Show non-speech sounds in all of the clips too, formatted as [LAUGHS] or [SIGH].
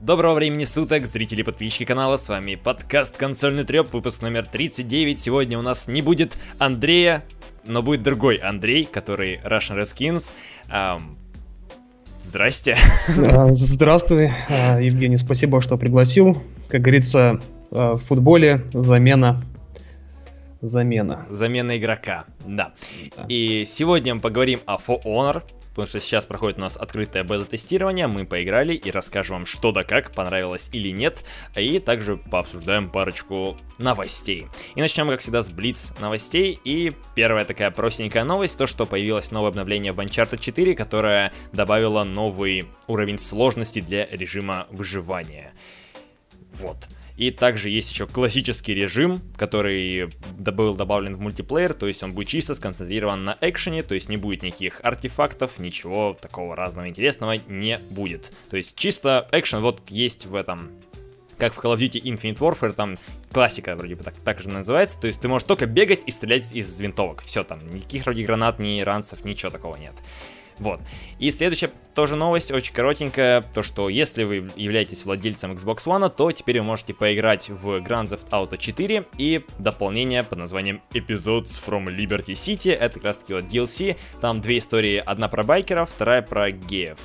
Доброго времени суток, зрители и подписчики канала, с вами подкаст «Консольный треп», выпуск номер 39. Сегодня у нас не будет Андрея, но будет другой Андрей, который Russian Redskins. Эм, здрасте. Здравствуй, а, Евгений, спасибо, что пригласил. Как говорится, а, в футболе замена замена. Замена игрока, да. да. И сегодня мы поговорим о For Honor, потому что сейчас проходит у нас открытое бета-тестирование, мы поиграли и расскажем вам что да как, понравилось или нет, и также пообсуждаем парочку новостей. И начнем, как всегда, с Блиц новостей, и первая такая простенькая новость, то, что появилось новое обновление в Uncharted 4, которое добавило новый уровень сложности для режима выживания. Вот. И также есть еще классический режим, который был добавлен в мультиплеер, то есть он будет чисто сконцентрирован на экшене, то есть не будет никаких артефактов, ничего такого разного интересного не будет. То есть чисто экшен вот есть в этом как в Call of Duty Infinite Warfare, там классика вроде бы так, так же называется, то есть ты можешь только бегать и стрелять из винтовок, все там, никаких вроде гранат, ни ранцев, ничего такого нет. Вот. И следующая тоже новость, очень коротенькая, то что если вы являетесь владельцем Xbox One, то теперь вы можете поиграть в Grand Theft Auto 4 и дополнение под названием Episodes from Liberty City, это как раз таки вот DLC, там две истории, одна про байкеров, вторая про геев.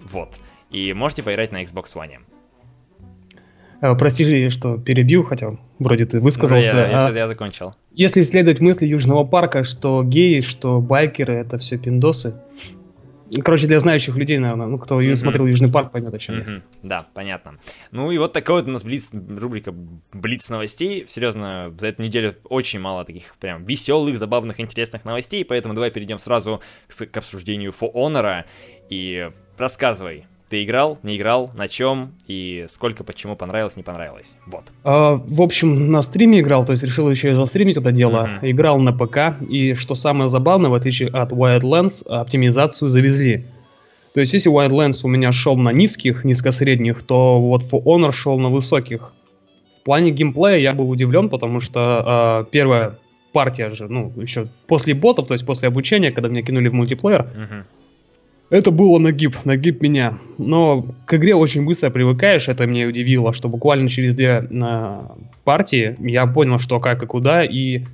Вот. И можете поиграть на Xbox One. Э, прости, что перебил, хотя вроде ты высказался. Я, я, а, я закончил. Если исследовать мысли Южного парка, что геи, что байкеры, это все пиндосы. Короче, для знающих людей, наверное, ну, кто mm-hmm. смотрел Южный парк, поймет, о чем mm-hmm. я. Да, понятно. Ну и вот такой вот у нас блиц, рубрика Блиц новостей. Серьезно, за эту неделю очень мало таких прям веселых, забавных, интересных новостей, поэтому давай перейдем сразу к, к обсуждению For Honor. И рассказывай, ты играл, не играл, на чем и сколько, почему понравилось, не понравилось. Вот. А, в общем, на стриме играл, то есть решил еще и застримить это дело. Mm-hmm. Играл на ПК, и что самое забавное, в отличие от Wildlands, оптимизацию завезли. То есть, если Wildlands у меня шел на низких, низко-средних, то вот For Honor шел на высоких. В плане геймплея я был удивлен, потому что э, первая партия же, ну, еще после ботов, то есть после обучения, когда меня кинули в мультиплеер, mm-hmm это было нагиб, нагиб меня. Но к игре очень быстро привыкаешь, это меня удивило, что буквально через две э, партии я понял, что как и куда, и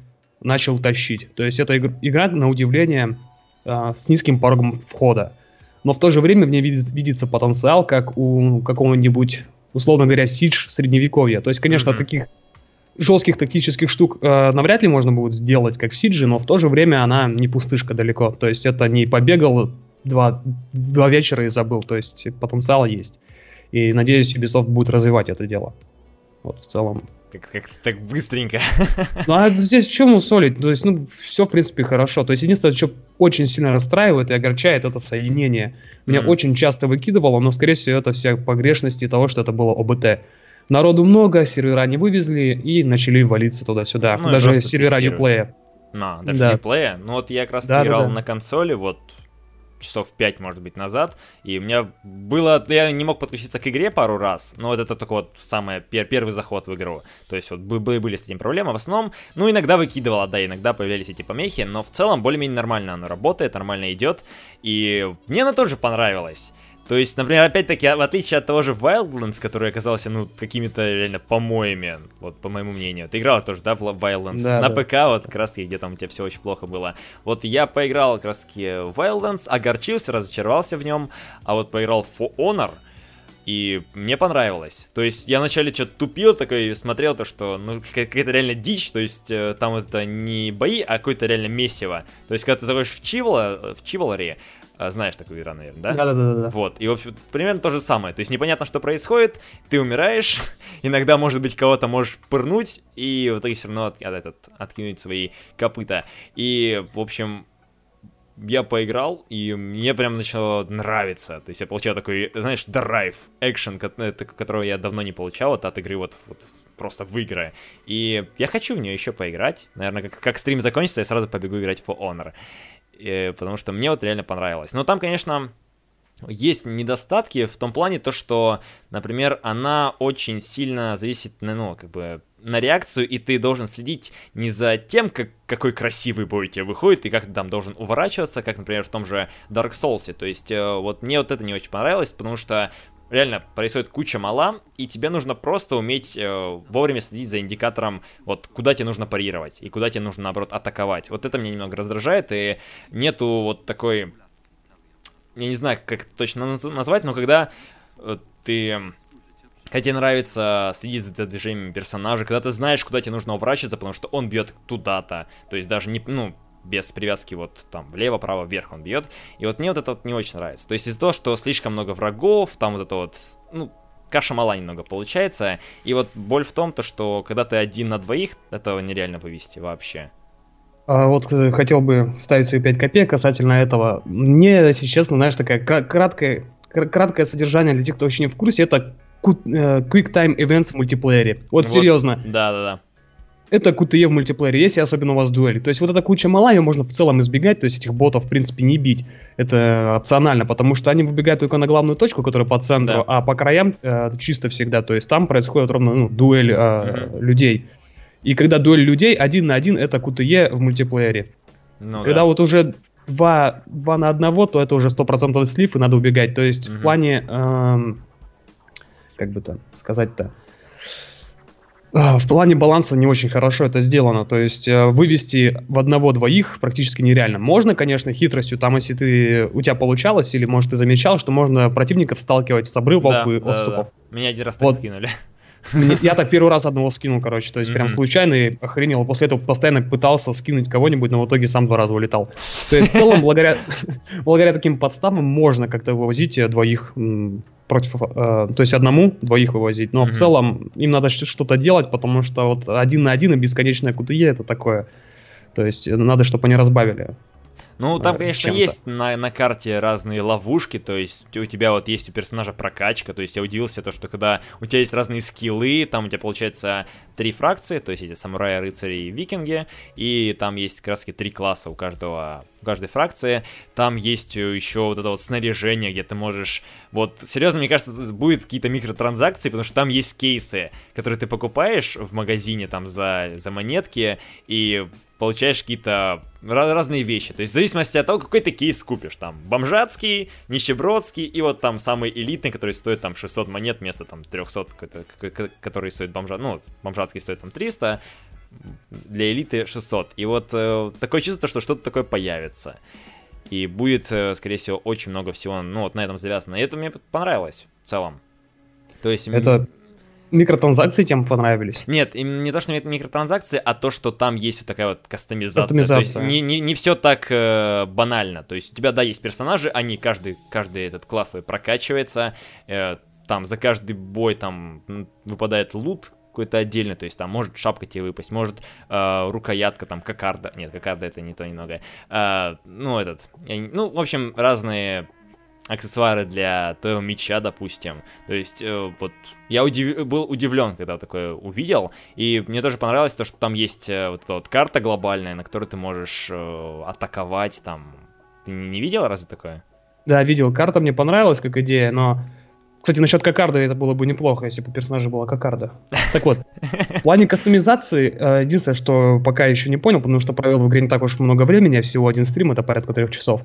начал тащить. То есть это игра, на удивление, э, с низким порогом входа. Но в то же время в ней видит, видится потенциал, как у какого-нибудь, условно говоря, сидж средневековья. То есть, конечно, mm-hmm. таких жестких тактических штук э, навряд ли можно будет сделать, как в Сидже, но в то же время она не пустышка далеко. То есть это не побегал два, два вечера и забыл. То есть потенциал есть. И надеюсь, Ubisoft будет развивать это дело. Вот в целом. Как, как так быстренько. Ну а здесь чему солить? То есть, ну, все, в принципе, хорошо. То есть, единственное, что очень сильно расстраивает и огорчает, это соединение. Меня mm-hmm. очень часто выкидывало, но, скорее всего, это все погрешности того, что это было ОБТ. Народу много, сервера не вывезли и начали валиться туда-сюда. Ну, даже сервера Uplay. А, даже да. Uplay. Ну вот я как раз да, играл да, да. на консоли, вот часов 5, может быть, назад, и у меня было... Я не мог подключиться к игре пару раз, но вот это только вот самый пер, первый заход в игру. То есть вот были, были с этим проблемы. В основном, ну, иногда выкидывала, да, иногда появлялись эти помехи, но в целом более-менее нормально оно работает, нормально идет, и мне оно тоже понравилось. То есть, например, опять-таки, в отличие от того же Wildlands, который оказался, ну, какими-то реально помоями, вот по моему мнению. Ты играл тоже, да, в Wildlands? Да, На да. ПК вот как раз где там у тебя все очень плохо было. Вот я поиграл как раз таки в Wildlands, огорчился, разочаровался в нем, а вот поиграл в For Honor, и мне понравилось. То есть я вначале что-то тупил такой смотрел то, что ну какая-то реально дичь, то есть э, там это не бои, а какое-то реально месиво. То есть когда ты заходишь в Чивола, в Чиволаре, а, знаешь такую игру, наверное, да? Да-да-да. Вот, и, в общем, примерно то же самое. То есть непонятно, что происходит, ты умираешь, [LAUGHS] иногда, может быть, кого-то можешь пырнуть, и в итоге все равно от, от, этот, откинуть свои копыта. И, в общем, я поиграл, и мне прям начало нравиться. То есть я получал такой, знаешь, драйв, экшен, которого я давно не получал вот от игры вот, вот просто в игры. И я хочу в нее еще поиграть. Наверное, как, как стрим закончится, я сразу побегу играть в For Honor потому что мне вот реально понравилось. Но там, конечно, есть недостатки в том плане, то, что, например, она очень сильно зависит, ну, как бы, на реакцию, и ты должен следить не за тем, как, какой красивый бой у тебя выходит, и как ты там должен уворачиваться, как, например, в том же Dark Souls. То есть, э, вот мне вот это не очень понравилось, потому что реально происходит куча мала, и тебе нужно просто уметь э, вовремя следить за индикатором, вот куда тебе нужно парировать, и куда тебе нужно, наоборот, атаковать. Вот это меня немного раздражает, и нету вот такой... Я не знаю, как это точно назвать, но когда э, ты когда тебе нравится следить за движением персонажа, когда ты знаешь, куда тебе нужно уворачиваться, потому что он бьет туда-то. То есть даже не, ну, без привязки вот там влево, право, вверх он бьет. И вот мне вот это вот не очень нравится. То есть из-за того, что слишком много врагов, там вот это вот, ну, каша мала немного получается. И вот боль в том, то, что когда ты один на двоих, этого нереально вывести вообще. А вот э, хотел бы вставить свои 5 копеек касательно этого. Мне, если честно, знаешь, такая краткое, краткое содержание для тех, кто очень не в курсе, это э, Quick Time Events в мультиплеере. Вот, вот серьезно. Да, да, да это QTE в мультиплеере, если особенно у вас дуэль. То есть вот эта куча мала, ее можно в целом избегать, то есть этих ботов, в принципе, не бить. Это опционально, потому что они выбегают только на главную точку, которая по центру, да. а по краям э, чисто всегда. То есть там происходит ровно ну, дуэль э, угу. людей. И когда дуэль людей один на один, это QTE в мультиплеере. Ну, когда да. вот уже два, два на одного, то это уже 100% слив, и надо убегать. То есть угу. в плане... Э, как бы то сказать-то... А, в плане баланса не очень хорошо это сделано. То есть э, вывести в одного-двоих практически нереально. Можно, конечно, хитростью, там, если ты у тебя получалось, или, может, ты замечал, что можно противников сталкивать с обрывов да, и да, отступов. Да. Меня один раз так вот. скинули. Я так [LAUGHS] первый раз одного скинул, короче, то есть прям случайно и охренел. После этого постоянно пытался скинуть кого-нибудь, но в итоге сам два раза улетал. То есть в целом, [LAUGHS] благодаря, [LAUGHS] благодаря таким подставам можно как-то вывозить э, двоих против, э, то есть одному двоих вывозить, но mm-hmm. в целом им надо что-то делать, потому что вот один на один и бесконечное QTE это такое, то есть надо, чтобы они разбавили. Ну, там, конечно, есть на, на карте разные ловушки, то есть у тебя вот есть у персонажа прокачка, то есть я удивился, то, что когда у тебя есть разные скиллы, там у тебя получается три фракции, то есть эти самураи, рыцари и викинги, и там есть как раз три класса у каждого у каждой фракции. Там есть еще вот это вот снаряжение, где ты можешь... Вот, серьезно, мне кажется, будет какие-то микротранзакции, потому что там есть кейсы, которые ты покупаешь в магазине там за, за монетки, и получаешь какие-то разные вещи. То есть в зависимости от того, какой ты кейс купишь. Там бомжатский, нищебродский и вот там самый элитный, который стоит там 600 монет вместо там 300, который стоит бомжат. Ну, бомжатский стоит там 300, для элиты 600. И вот э, такое чувство, что что-то такое появится. И будет, э, скорее всего, очень много всего, ну, вот на этом завязано. И это мне понравилось в целом. То есть... Это микротранзакции тем понравились? Нет, не то, что микротранзакции, а то, что там есть вот такая вот кастомизация. кастомизация. То есть не, не, не все так э, банально. То есть у тебя, да, есть персонажи, они, каждый, каждый этот классовый прокачивается, э, там за каждый бой там выпадает лут, какой-то отдельный, то есть там может шапка тебе выпасть, может э, рукоятка, там кокарда, нет, кокарда это не то немного, э, ну этот, я, ну в общем разные аксессуары для твоего меча, допустим. То есть, э, вот, я удив... был удивлен, когда такое увидел, и мне тоже понравилось то, что там есть э, вот эта вот карта глобальная, на которой ты можешь э, атаковать, там. Ты не видел разве такое? Да, видел. Карта мне понравилась как идея, но кстати, насчет кокарды это было бы неплохо, если бы у персонажа была кокарда. Так вот, в плане кастомизации, э, единственное, что пока еще не понял, потому что провел в игре не так уж много времени, а всего один стрим, это порядка трех часов.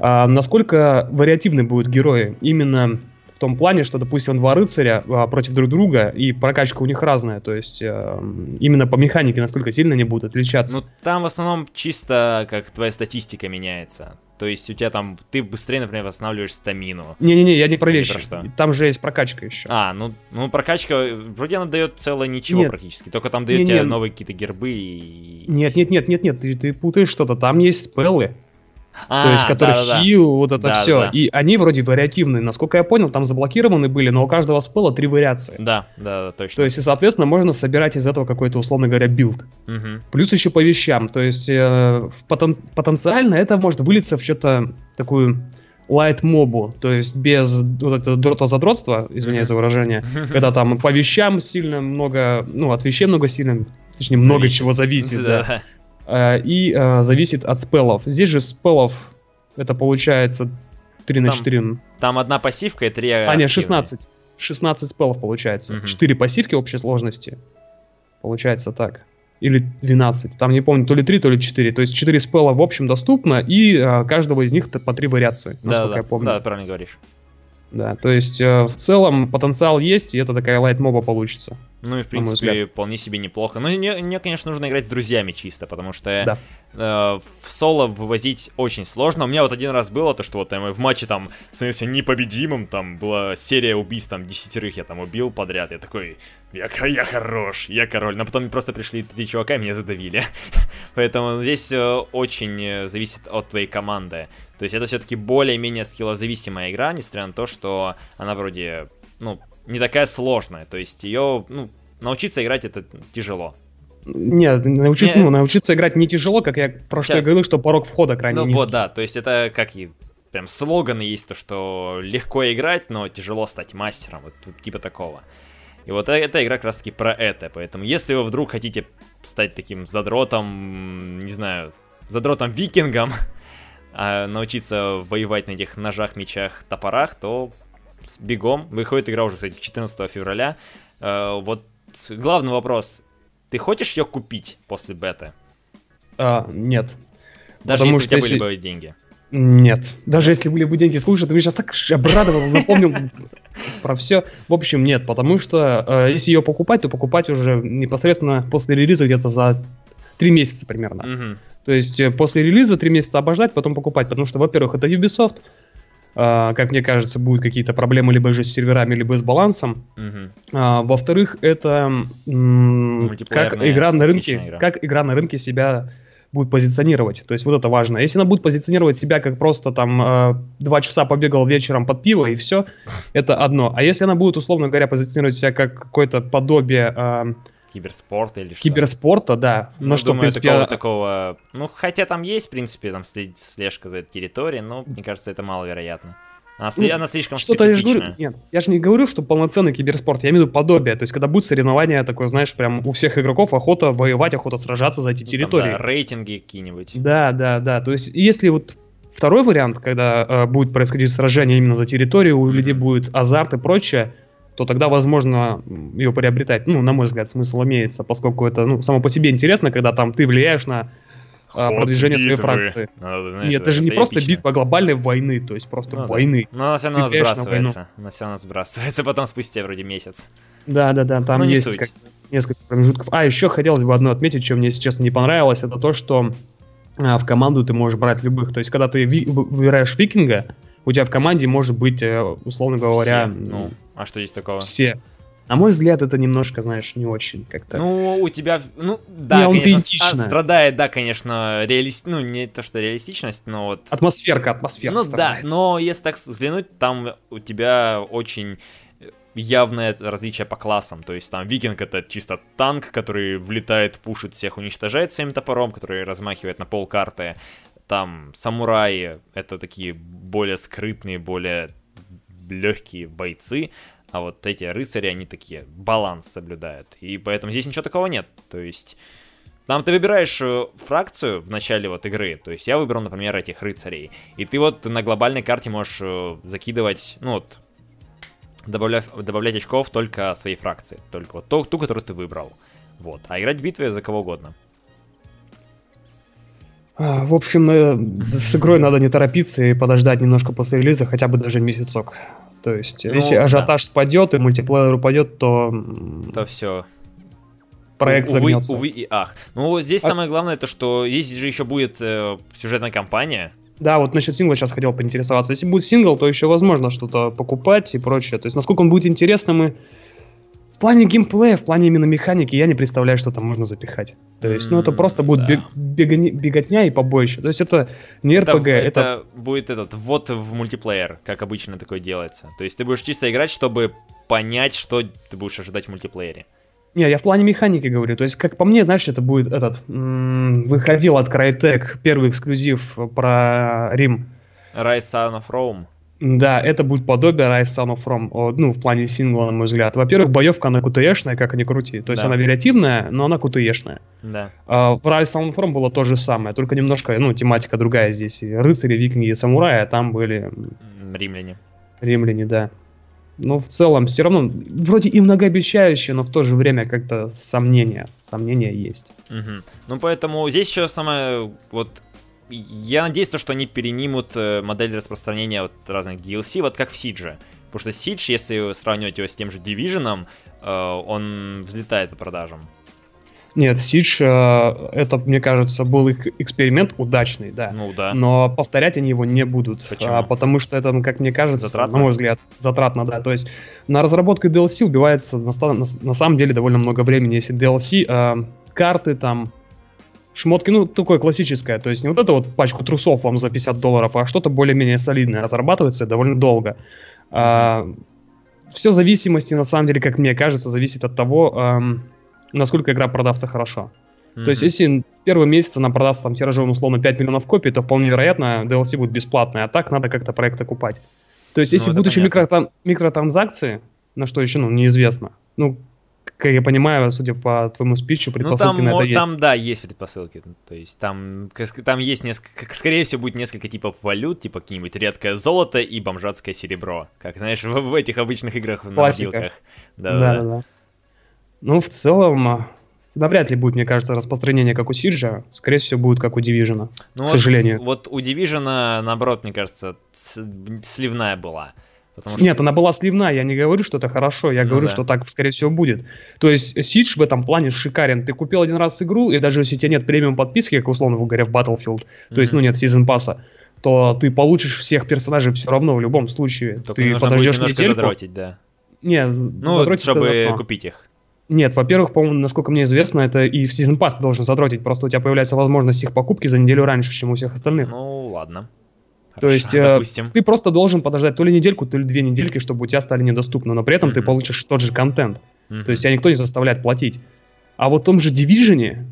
А, насколько вариативны будут герои? Именно в том плане, что, допустим, два рыцаря а, против друг друга, и прокачка у них разная, то есть э, именно по механике, насколько сильно они будут отличаться. Ну, там в основном чисто как твоя статистика меняется. То есть у тебя там, ты быстрее, например, восстанавливаешь стамину. Не-не-не, я не про вещи. Про что? Там же есть прокачка еще. А, ну, ну прокачка, вроде она дает целое ничего нет. практически. Только там дает не, тебе не. новые какие-то гербы и... Нет, нет, нет, нет, нет, ты, ты путаешь что-то. Там есть спеллы. А, то есть, который да, хил, да. вот это да, все. Да. И они вроде вариативные. Насколько я понял, там заблокированы были, но у каждого спела три вариации. Да, да, да, точно. То есть, и, соответственно, можно собирать из этого какой-то, условно говоря, билд. Угу. Плюс еще по вещам. То есть, э, потен- потенциально это может вылиться в что-то такую light мобу, то есть без вот этого дрота-задротства, извиняюсь за выражение, [LAUGHS] когда там по вещам сильно много, ну, от вещей много сильно, точнее, много чего зависит, да. И э, зависит от спеллов. Здесь же спеллов это получается 3 на 4. Там одна пассивка и 3 А, нет, 16. 16 спеллов получается. Угу. 4 пассивки общей сложности. Получается так. Или 12. Там не помню, то ли 3, то ли 4. То есть 4 спелла в общем доступно, и а, каждого из них по 3 вариации, насколько да, я помню. Да, правильно говоришь. Да, то есть э, в целом потенциал есть, и это такая лайт-моба получится. Ну и в принципе вполне себе неплохо. Но мне, мне, конечно, нужно играть с друзьями чисто, потому что да. э, в соло вывозить очень сложно. У меня вот один раз было то, что вот там, в матче там становился непобедимым, там была серия убийств, там десятерых я там убил подряд. Я такой, я, я хорош, я король. Но потом просто пришли три чувака и меня задавили. [LAUGHS] Поэтому здесь э, очень э, зависит от твоей команды. То есть это все-таки более-менее скиллозависимая игра, несмотря на то, что она вроде, ну, не такая сложная. То есть ее, ну, научиться играть это тяжело. Нет, научиться, не... ну, научиться играть не тяжело, как я про что я говорил, что порог входа крайне Ну низкий. вот, да, то есть это как и прям слоганы есть, то что легко играть, но тяжело стать мастером, вот типа такого. И вот эта игра как раз таки про это, поэтому если вы вдруг хотите стать таким задротом, не знаю, задротом-викингом, [LAUGHS] а научиться воевать на этих ножах, мечах, топорах, то бегом. Выходит игра уже, кстати, 14 февраля. Э, вот главный вопрос. Ты хочешь ее купить после беты? А, нет. Даже Потому если у тебя если... были бы деньги? Нет. Даже если были бы деньги, слушай, ты меня сейчас так обрадовал, напомнил про все. В общем, нет, потому что э, если ее покупать, то покупать уже непосредственно после релиза где-то за три месяца примерно. Угу. То есть э, после релиза три месяца обождать, потом покупать, потому что, во-первых, это Ubisoft, Uh, как мне кажется, будут какие-то проблемы либо же с серверами, либо с балансом. Uh-huh. Uh, во-вторых, это м- как игра на рынке, игра. как игра на рынке себя будет позиционировать. То есть вот это важно. Если она будет позиционировать себя как просто там э, два часа побегал вечером под пиво и все, это одно. А если она будет, условно говоря, позиционировать себя как какое-то подобие Киберспорта или что? Киберспорта, да. Ну, что, думаю, в принципе, такого, такого... Ну, хотя там есть, в принципе, там слежка за этой территорией, но мне кажется, это маловероятно. Она, ну, она слишком что-то я же говорю, Нет, я же не говорю, что полноценный киберспорт, я имею в виду подобие. То есть, когда будет соревнование такое, знаешь, прям у всех игроков охота воевать, охота сражаться за эти ну, территории. Там, да, рейтинги какие-нибудь. Да, да, да. То есть, если вот второй вариант, когда э, будет происходить сражение именно за территорию, у людей будет азарт и прочее, то тогда, возможно, ее приобретать, ну, на мой взгляд, смысл имеется, поскольку это, ну, само по себе интересно, когда там ты влияешь на а, Ход продвижение битвы. своей фракции. Надо, знаешь, Нет, это же не это просто эпично. битва глобальной войны, то есть просто ну, войны. Да. Но она все равно сбрасывается. Она все равно сбрасывается потом спустя вроде месяц. Да, да, да, там ну, есть как, несколько промежутков. А, еще хотелось бы одно отметить, что мне, если честно, не понравилось, это то, что а, в команду ты можешь брать любых. То есть, когда ты ви- выбираешь викинга, у тебя в команде может быть, э, условно говоря... Все. Ну, а что здесь такого? Все. На мой взгляд, это немножко, знаешь, не очень как-то. Ну, у тебя, ну, да, не, конечно, страдает, да, конечно, реалист, ну, не то, что реалистичность, но вот... Атмосферка, атмосферка Ну, страдает. да, но если так взглянуть, там у тебя очень явное различие по классам. То есть там викинг это чисто танк, который влетает, пушит всех, уничтожает своим топором, который размахивает на пол карты. Там самураи это такие более скрытные, более легкие бойцы, а вот эти рыцари, они такие, баланс соблюдают. И поэтому здесь ничего такого нет. То есть, там ты выбираешь э, фракцию в начале вот игры. То есть, я выбрал, например, этих рыцарей. И ты вот на глобальной карте можешь э, закидывать, ну вот, добавлять, добавлять очков только своей фракции. Только вот ту, ту, которую ты выбрал. Вот. А играть в битве за кого угодно. А, в общем, э, с игрой надо не торопиться и подождать немножко после релиза, хотя бы даже месяцок. То есть, ну, если ажиотаж да. спадет и мультиплеер упадет, то... То все. Проект увы, загнется. Увы и ах. Ну, здесь а... самое главное то, что здесь же еще будет э, сюжетная кампания. Да, вот насчет сингла сейчас хотел поинтересоваться. Если будет сингл, то еще возможно что-то покупать и прочее. То есть, насколько он будет интересным, мы в плане геймплея, в плане именно механики, я не представляю, что там можно запихать. То есть, ну, это просто будет да. бег, беготня и побоище. То есть, это не RPG, это... Это, это будет этот, вот в мультиплеер, как обычно такое делается. То есть, ты будешь чисто играть, чтобы понять, что ты будешь ожидать в мультиплеере. Не, я в плане механики говорю. То есть, как по мне, знаешь, это будет этот... Выходил от Crytek первый эксклюзив про Рим. Rise Son of Rome. Да, это будет подобие Rise Son of Rome, ну, в плане сингла, на мой взгляд. Во-первых, боевка, она кутешная, как они крути. То есть да. она вариативная, но она кутешная. Да. А, в Rise Son of Rome было то же самое, только немножко, ну, тематика другая здесь. И рыцари, викинги и самураи, а там были... Римляне. Римляне, да. Но в целом все равно вроде и многообещающе, но в то же время как-то сомнения, сомнения есть. Угу. Ну поэтому здесь еще самое вот я надеюсь, то, что они перенимут э, модель распространения вот разных DLC, вот как в Сидже. Потому что Siege, если сравнивать его с тем же Division, э, он взлетает по продажам. Нет, Siege, э, это, мне кажется, был их эксперимент удачный, да. Ну да. Но повторять они его не будут. Почему? А, потому что это, ну, как мне кажется, Затратно? на мой взгляд, затратно, да. То есть на разработку DLC убивается на, на, на самом деле довольно много времени. Если DLC, э, карты там, шмотки, ну, такое классическое. То есть не вот это вот пачку трусов вам за 50 долларов, а что-то более-менее солидное разрабатывается довольно долго. все в зависимости, на самом деле, как мне кажется, зависит от того, эм, насколько игра продастся хорошо. То есть, если в первый месяц она продаст там тиражом условно 5 миллионов копий, то вполне вероятно DLC будет бесплатной, а так надо как-то проект окупать. То есть, Ну, если это будут еще микротан- микротранзакции, на что еще, ну, неизвестно. Ну, как я понимаю, судя по твоему спичу, Ну предпосылки там, на это есть. там, да, есть предпосылки. То есть там, там есть несколько, скорее всего, будет несколько типов валют, типа какие-нибудь редкое золото и бомжатское серебро. Как, знаешь, в, в этих обычных играх на Классика. мобилках. Да, да, Да-да-да. да. Ну, в целом, навряд ли будет, мне кажется, распространение как у Сиджа. Скорее всего, будет как у Дивижена. Ну к вот- сожалению. Вот у Division, наоборот, мне кажется, сливная была. Потому что- Нет, она была сливная, я не говорю, что это хорошо, я Ну говорю, да. что так, скорее всего, будет. То есть Сидж в этом плане шикарен. Ты купил один раз игру, и даже если у тебя нет премиум подписки, как условно говоря в Battlefield, то есть, ну нет сезон пасса, то ты получишь всех персонажей все равно в любом случае. Только ты нужно будет подождешь немножко недельку. задротить, да. Не, з- Ну, задротить это чтобы одно. купить их. Нет, во-первых, по-моему, насколько мне известно, это и в сезон пасс ты должен задротить, просто у тебя появляется возможность их покупки за неделю раньше, чем у всех остальных. Ну, ладно. То есть, э, допустим. Ты просто должен подождать то ли недельку, то ли две недельки, чтобы у тебя стали недоступны, но при этом ты Мгм. получишь тот же контент. Мгм. То есть тебя никто не заставляет платить. А вот в том же Division,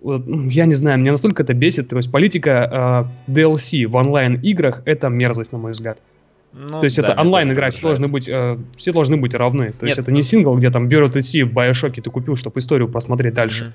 вот, ну, я не знаю, меня настолько это бесит. То есть политика э, DLC в онлайн-играх это мерзость, на мой взгляд. Ну, То есть да, это онлайн-игра, все должны быть, э, все должны быть равны. То есть Нет, это не ну- сингл, где там берут идти в Bioshock ты купил, чтобы историю посмотреть дальше. Мгм.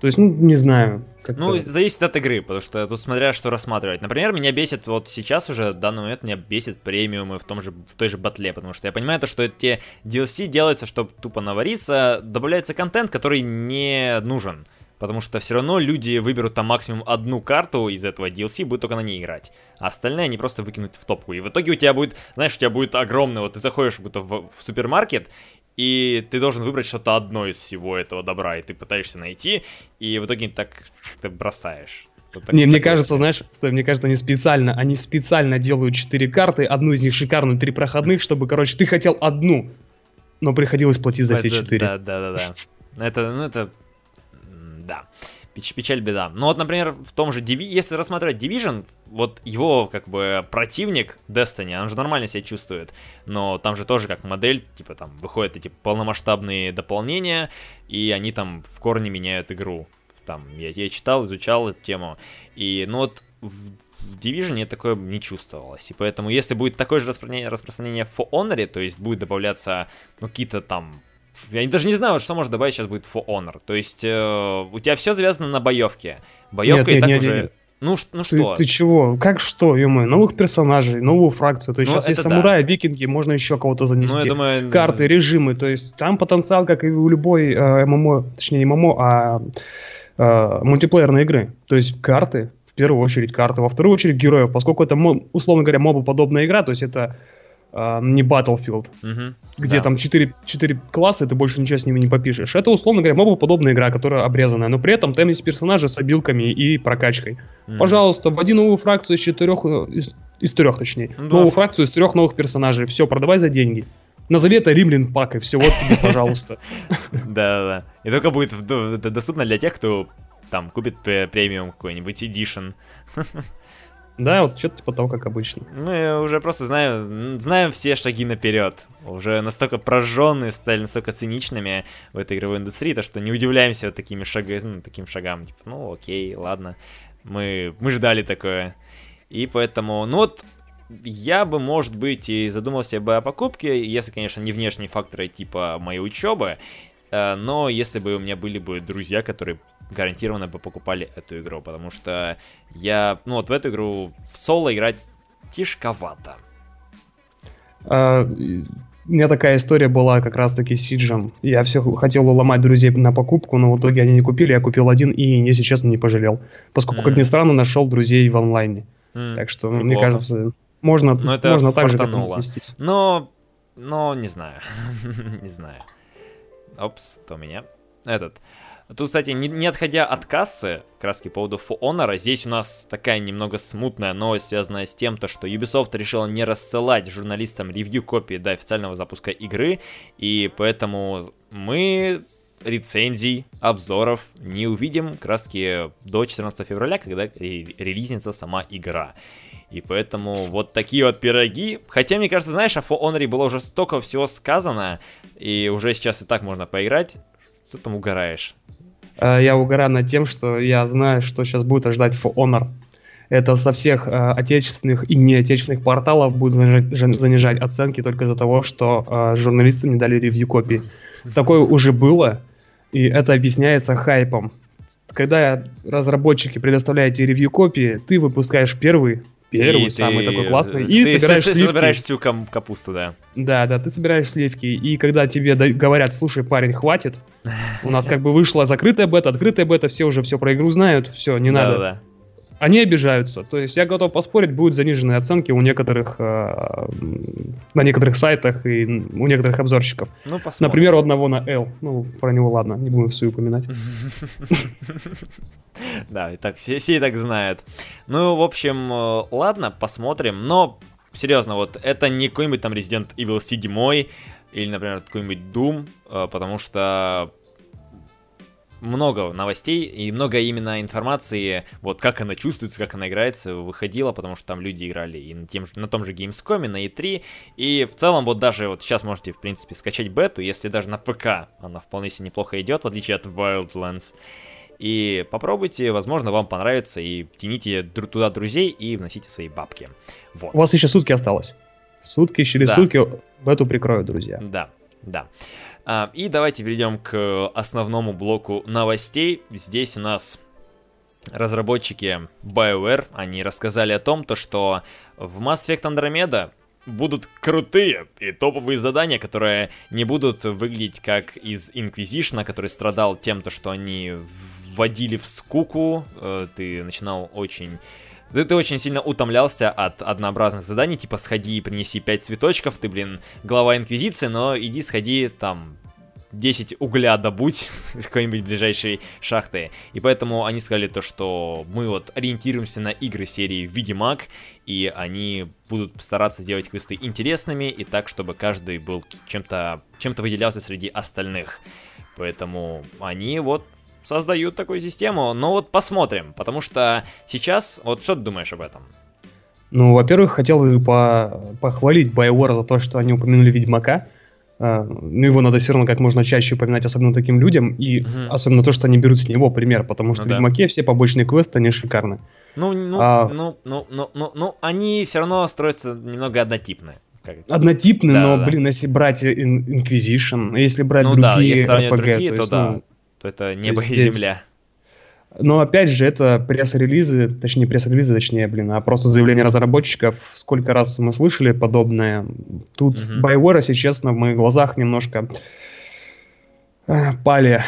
То есть, ну, не знаю. как-то- Ну, зависит от игры, потому что тут смотря что рассматривать. Например, меня бесит, вот сейчас уже, в данный момент, меня бесит премиумы в, том же, в той же батле, потому что я понимаю то, что эти DLC делаются, чтобы тупо навариться, добавляется контент, который не нужен. Потому что все равно люди выберут там максимум одну карту из этого DLC, будут только на ней играть. А остальные они просто выкинут в топку. И в итоге у тебя будет, знаешь, у тебя будет огромный, вот ты заходишь будто в, в супермаркет, и ты должен выбрать что-то одно из всего этого добра, и ты пытаешься найти, и в итоге так ты бросаешь. Вот так- Не, мне такое кажется, себе. знаешь, стой, мне кажется, они специально, они специально делают четыре карты, одну из них шикарную, три проходных, чтобы, короче, ты хотел одну, но приходилось платить за все Это- четыре. Да, да, да, да. Это, ну это, да. Печ- печаль, беда. Ну вот, например, в том же Divi- если рассматривать Division, вот его как бы противник Destiny, он же нормально себя чувствует, но там же тоже как модель, типа там выходят эти полномасштабные дополнения, и они там в корне меняют игру. Там я, я читал, изучал эту тему, и ну вот в, в Division такое не чувствовалось, и поэтому если будет такое же распространение, распространение в For Honor, то есть будет добавляться ну, какие-то там я даже не знаю, что может добавить сейчас будет For Honor. То есть э, у тебя все завязано на боевке. Боевка Нет, и нет, так нет, уже. нет. Ну, ну Ты, что? ты чего? Как что, ё новых персонажей, новую фракцию. То есть Ну, сейчас есть это да. самураи, викинги, можно еще кого-то ну, занести. я думаю, Карты, режимы, то есть там потенциал, как и у любой э, ММО, точнее не ММО, а э, мультиплеерной игры. То есть карты, в первую очередь карты, во вторую очередь героев, поскольку это, мо- условно говоря, мобоподобная игра, то есть это э, не Battlefield, Мгм, где да. там 4, 4 класса, и ты больше ничего с ними не попишешь. Это, условно говоря, мобоподобная игра, которая обрезанная, но при этом там есть персонажи с обилками и прокачкой. Мгм. Пожалуйста, вводи новую фракцию из четырех, э, из, из трех, точнее. Ну да. Новую фракцию из трех новых персонажей. Все, продавай за деньги. Назови это Римлян Пак, и все, вот тебе, [LAUGHS] пожалуйста. Да-да-да. И только будет в- доступно для тех, кто там купит пре- премиум какой-нибудь edition. [LAUGHS] Да, вот что-то типа того, как обычно. Мы уже просто знаю, м, знаем все шаги наперед. Уже настолько прожженные, стали настолько циничными в этой игровой индустрии, то что не удивляемся такими шагами, ну, таким шагам. Типа, ну окей, ладно. Мы, мы ждали такое. И поэтому, ну вот, я бы, может быть, и задумался бы о покупке, если, конечно, не внешние факторы типа моей учебы, э, но если бы у меня были бы друзья, которые гарантированно бы покупали эту игру, потому что я, ну вот в эту игру в соло играть тяжковато. А, у меня такая история была как раз-таки с Сиджем. Я все хотел уломать друзей на покупку, но в итоге они не купили. Я купил один и, если честно, не пожалел. Поскольку, как Мгм. ни странно, нашел друзей в онлайне. М, Так что, ну, мне неплохо. кажется, можно, Ну, это можно так же отнестись. Но Но не знаю. [LAUGHS] не знаю. Опс, то меня. Этот. Тут, кстати, не, не отходя от кассы, краски по поводу For Honor, здесь у нас такая немного смутная новость, связанная с тем, то, что Ubisoft решила не рассылать журналистам ревью-копии до официального запуска игры, и поэтому мы рецензий, обзоров не увидим краски до 14 февраля, когда релизнится сама игра. И поэтому вот такие вот пироги. Хотя, мне кажется, знаешь, о For Honor было уже столько всего сказано, и уже сейчас и так можно поиграть. Что там угораешь? Э, я угораю над тем, что я знаю, что сейчас будет ожидать For Honor. Это со всех э, отечественных и неотечественных порталов будет занижать, занижать оценки только из-за того, что э, журналисты не дали ревью копии. Такое уже было, и это объясняется хайпом. Когда разработчики предоставляют ревью копии, ты выпускаешь первый, первый, и самый ты, такой классный, и ты собираешь ты, сливки. собираешь всю капусту, да. Да, да, ты собираешь сливки, и когда тебе говорят, слушай, парень, хватит, у нас как бы вышла закрытая бета, открытая бета, все уже все про игру знают, все, не надо. Они обижаются. То есть я готов поспорить, будут заниженные оценки у некоторых э, на некоторых сайтах и у некоторых обзорщиков. Ну, посмотрим. Например, у одного на L. Ну, про него ладно, не будем все упоминать. [LAUGHS] Да, и так все, все и так знают. Ну, в общем, э, ладно, посмотрим. Но, серьезно, вот это не какой-нибудь там Resident Evil 7 или, например, какой-нибудь Doom, э, потому что много новостей и много именно информации, вот как она чувствуется, как она играется, выходила, потому что там люди играли и на, тем, на том же Gamescom, на E3, и в целом вот даже вот сейчас можете, в принципе, скачать бету, если даже на ПК она вполне себе неплохо идет, в отличие от Wildlands. И попробуйте, возможно, вам понравится, и тяните туда друзей и вносите свои бабки. Вот. У вас еще сутки осталось. Сутки, через да. сутки бету прикроют, друзья. Да, да. А, и давайте перейдем к основному блоку новостей. Здесь у нас разработчики BioWare, они рассказали о том, то, что в Mass Effect Andromeda будут крутые и топовые задания, которые не будут выглядеть как из Inquisition, который страдал тем, то, что они вводили в скуку, э, ты начинал очень ты, ты очень сильно утомлялся от однообразных заданий, типа сходи и принеси 5 цветочков, ты, блин, глава Инквизиции, но иди сходи там 10 угля добудь [LAUGHS] из какой-нибудь ближайшей шахты. И поэтому они сказали то, что мы вот ориентируемся на игры серии Ведьмак, и они будут стараться сделать квесты интересными, и так, чтобы каждый был чем-то чем выделялся среди остальных. Поэтому они вот создают такую систему. Но вот посмотрим, потому что сейчас... Вот что ты думаешь об этом? Ну, во-первых, хотел бы по похвалить BioWare за то, что они упомянули Ведьмака. Uh, ну, его надо все равно как можно чаще упоминать, особенно таким людям, и угу. особенно то, что они берут с него пример, потому что ну, в да. Ведьмаке все побочные квесты, они шикарны. Ну, ну, а... ну, ну, ну, ну, ну, они все равно строятся немного однотипные. Однотипные, да, но, да. блин, если брать Inquisition, если брать ну, другие да, если RPG, другие, то, то да. Ну, то это небо и земля. Но опять же, это пресс-релизы, точнее пресс-релизы, точнее, блин, а просто заявление разработчиков. Сколько раз мы слышали подобное. Тут mm-hmm. BioWare, если честно, в моих глазах немножко э, пали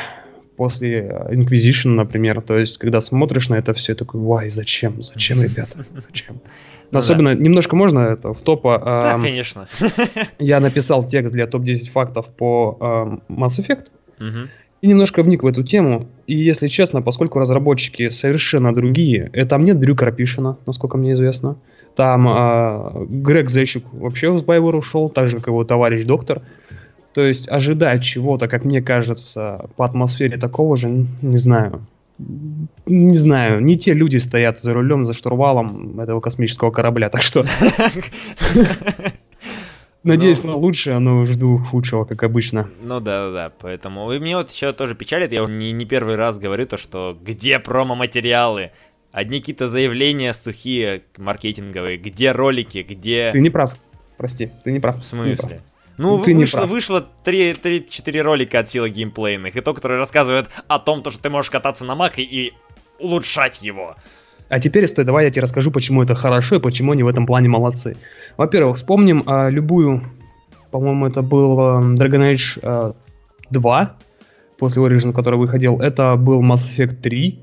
после Inquisition, например. То есть, когда смотришь на это все, такой, вай, зачем, зачем, ребята, зачем? [LAUGHS] Ну, Особенно, да. немножко можно это в топа. А, да, конечно. Я [LAUGHS] написал текст для топ-10 фактов по а, Mass Effect. Угу и немножко вник в эту тему. И если честно, поскольку разработчики совершенно другие, э, там нет Дрю Крапишина, насколько мне известно. Там э, Грег Зещик вообще с Байвер ушел, так же, как его товарищ доктор. То есть ожидать чего-то, как мне кажется, по атмосфере такого же, не знаю. Не знаю, не те люди стоят за рулем, за штурвалом этого космического корабля, так что... [LAUGHS] Надеюсь ну, на лучшее, но жду худшего, как обычно. Ну да, да, да. Поэтому. И мне вот еще тоже печалит, я не, не первый раз говорю то, что где промо-материалы? Одни какие-то заявления сухие, маркетинговые, где ролики, где... Ты не прав. Прости, ты не прав. В смысле? Ну, ты вышло, вышло 3-4 ролика от силы геймплейных, и то, которое рассказывает о том, то, что ты можешь кататься на Мак и, и улучшать его. А теперь, стой, давай я тебе расскажу, почему это хорошо и почему они в этом плане молодцы. Во-первых, вспомним а, любую, по-моему, это был Dragon Age а, 2, после Origin, который выходил. Это был Mass Effect 3,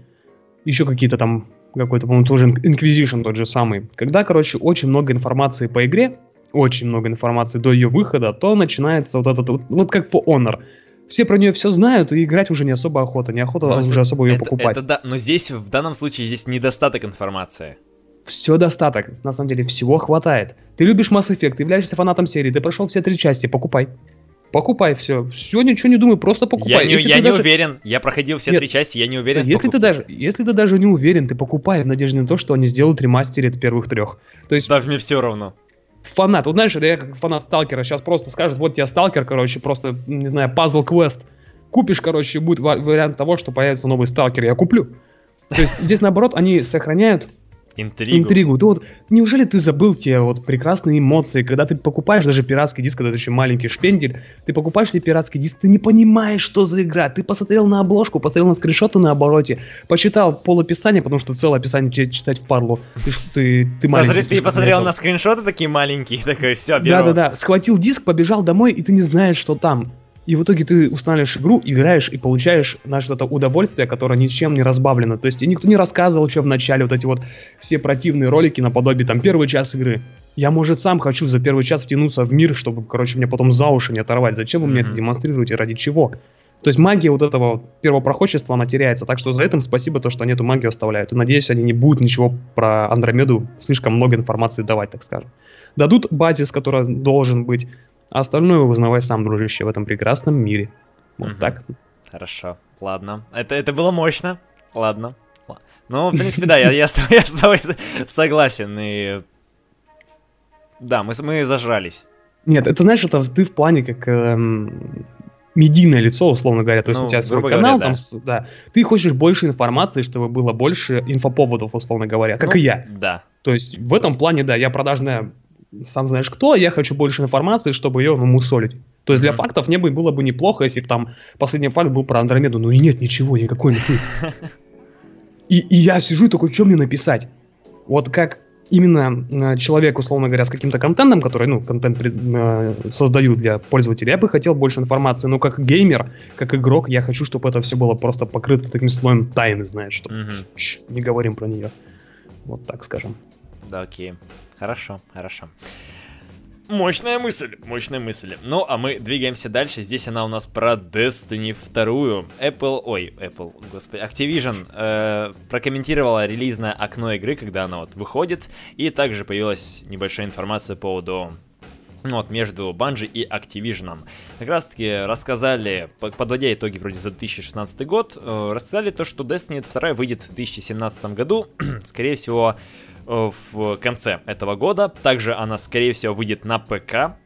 еще какие-то там, какой-то, по-моему, тоже Inquisition тот же самый. Когда, короче, очень много информации по игре, очень много информации до ее выхода, то начинается вот этот, вот, вот как For Honor. Все про нее все знают, и играть уже не особо охота, не охота но уже особо ее это, покупать. Это да, но здесь, в данном случае, здесь недостаток информации. Все достаток, на самом деле, всего хватает. Ты любишь Mass Effect, ты являешься фанатом серии, ты прошел все три части, покупай. Покупай все. Все, ничего не думай, просто покупай. Я не, если я не даже... уверен. Я проходил все Нет, три части, я не уверен. Если ты, даже, если ты даже не уверен, ты покупай в надежде на то, что они сделают ремастерит первых трех. То есть... Да, мне все равно фанат. Вот знаешь, я как фанат Сталкера сейчас просто скажут, вот тебе Сталкер, короче, просто, не знаю, пазл квест. Купишь, короче, будет вариант того, что появится новый Сталкер, я куплю. То есть здесь, наоборот, они сохраняют Интригу. Интригу. Ты вот, неужели ты забыл те вот прекрасные эмоции, когда ты покупаешь даже пиратский диск, когда ты еще маленький шпендель, ты покупаешь себе пиратский диск, ты не понимаешь, что за игра. Ты посмотрел на обложку, посмотрел на скриншоты на обороте, почитал полописание, потому что целое описание читать в парлу. Ты, ты, ты маленький. Ты посмотрел на скриншоты такие маленькие, [LAUGHS] такой, все, Да-да-да, схватил диск, побежал домой, и ты не знаешь, что там. И в итоге ты устанавливаешь игру, играешь и получаешь наше это удовольствие, которое ничем не разбавлено. То есть и никто не рассказывал, что в начале вот эти вот все противные ролики наподобие там первый час игры. Я, может, сам хочу за первый час втянуться в мир, чтобы, короче, мне потом за уши не оторвать. Зачем вы mm-hmm. мне это демонстрируете? Ради чего? То есть магия вот этого первопроходчества, она теряется. Так что за этим спасибо, то, что они эту магию оставляют. И надеюсь, они не будут ничего про Андромеду слишком много информации давать, так скажем. Дадут базис, который должен быть, а остальное узнавай сам, дружище, в этом прекрасном мире. Вот угу. так. Хорошо, ладно. Это, это было мощно. Ладно. Ну, в принципе, да, я, я, с, [LAUGHS] я с тобой согласен. И... Да, мы, мы зажрались. Нет, это знаешь, это ты в плане как эм, медийное лицо, условно говоря. То есть ну, у тебя свой канал, говоря, там, да. да. Ты хочешь больше информации, чтобы было больше инфоповодов, условно говоря, как ну, и я. Да. То есть в этом плане, да, я продажная сам знаешь кто, я хочу больше информации, чтобы ее ну, мусолить. То есть для фактов мне бы было бы неплохо, если бы там последний факт был про Андромеду. Ну и нет ничего, никакой инфы. [LAUGHS] И, и я сижу такой, что мне написать? Вот как именно э, человек, условно говоря, с каким-то контентом, который, ну, контент э, создаю для пользователя, я бы хотел больше информации, но как геймер, как игрок, я хочу, чтобы это все было просто покрыто таким слоем тайны, знаешь, что mm-hmm. не говорим про нее. Вот так скажем. Да, окей. Хорошо, хорошо. Мощная мысль, мощная мысль. Ну, а мы двигаемся дальше. Здесь она у нас про Destiny 2. Apple, ой, Apple, господи, Activision э, прокомментировала релизное окно игры, когда она вот выходит. И также появилась небольшая информация по поводу ну, вот, между Bungie и Activision. Как раз таки рассказали, подводя итоги вроде за 2016 год, э, рассказали то, что Destiny 2 выйдет в 2017 году, [CLEARS THROAT] скорее всего, в конце этого года. Также она, скорее всего, выйдет на ПК.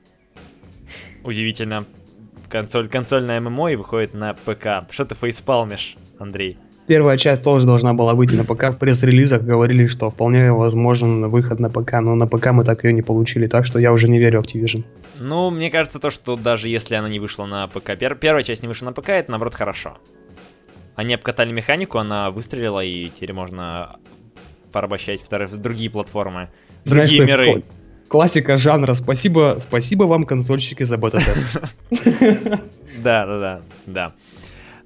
Удивительно. Консоль, консольная ММО и выходит на ПК. Что ты фейспалмишь, Андрей? Первая часть тоже должна была выйти на ПК. В пресс-релизах говорили, что вполне возможен выход на ПК, но на ПК мы так ее не получили, так что я уже не верю в Activision. Ну, мне кажется, то, что даже если она не вышла на ПК, пер- первая часть не вышла на ПК, это наоборот хорошо. Они обкатали механику, она выстрелила, и теперь можно порабощать вторые, другие платформы, Знаешь, другие миры. Классика жанра. Спасибо, спасибо вам, консольщики, за бета-тест. [LAUGHS] Да, да, да,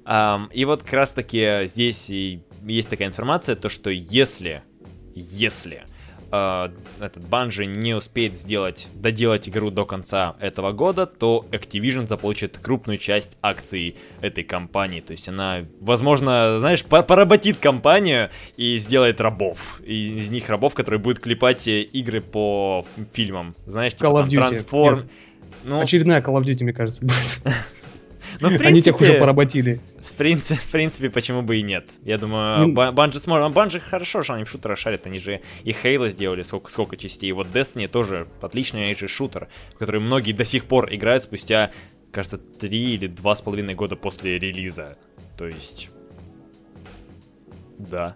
да. И вот как раз таки здесь есть такая информация, то что если, если э, этот Bungie не успеет сделать, доделать игру до конца этого года, то Activision заполучит крупную часть акций этой компании. То есть она, возможно, знаешь, поработит компанию и сделает рабов. И из них рабов, которые будут клепать игры по фильмам. Знаешь, типа Call of Duty. Transform... Ну... Очередная Call of Duty, мне кажется, Ну, Они тех уже поработили. В принципе, в принципе, почему бы и нет. Я думаю, Банжи сможет. Банжи хорошо, что они в шутеры шарят. Они же и Хейла сделали сколько, сколько частей. И вот Destiny тоже отличный же шутер, в который многие до сих пор играют спустя, кажется, три или два с половиной года после релиза. То есть... Да.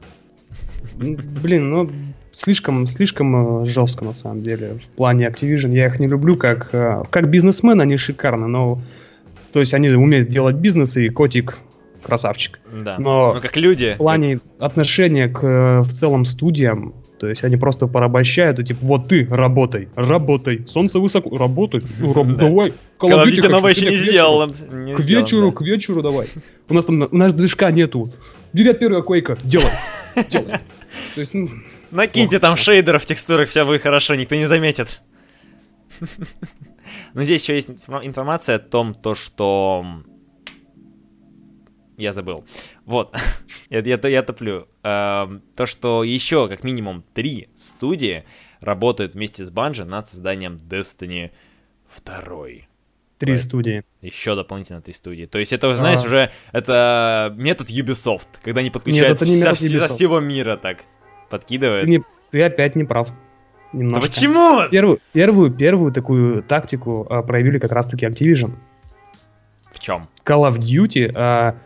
Блин, ну слишком, слишком э, жестко на самом деле в плане Activision. Я их не люблю как э, как бизнесмен, они шикарны, но то есть они умеют делать бизнес, и котик красавчик. Да. Но, Но как люди. В плане как... отношения к э, в целом студиям, то есть они просто порабощают, и типа, вот ты, работай, работай, солнце высоко, работай, [LAUGHS] ну, раб, давай. Duty новое еще не сделал. К вечеру, к вечеру давай. У нас там, у нас движка нету. 91 койка, делай, [LAUGHS] делай. То есть, ну... Накиньте там шейдеров, текстурах, все будет хорошо, никто не заметит. [LAUGHS] Но здесь еще есть информация о том, то, что... Я забыл. Вот, [LAUGHS] я, я, я топлю. Эм, то, что еще как минимум три студии работают вместе с Bungie над созданием Destiny 2. Три студии. Еще дополнительно три студии. То есть это, знаешь, а... уже это метод Ubisoft, когда они подключают Нет, не со, со всего мира так подкидывают. Ты, не, ты опять не прав. Немножко. Да почему? Первую, первую, первую такую тактику а, проявили как раз-таки Activision. В чем? Call of Duty а,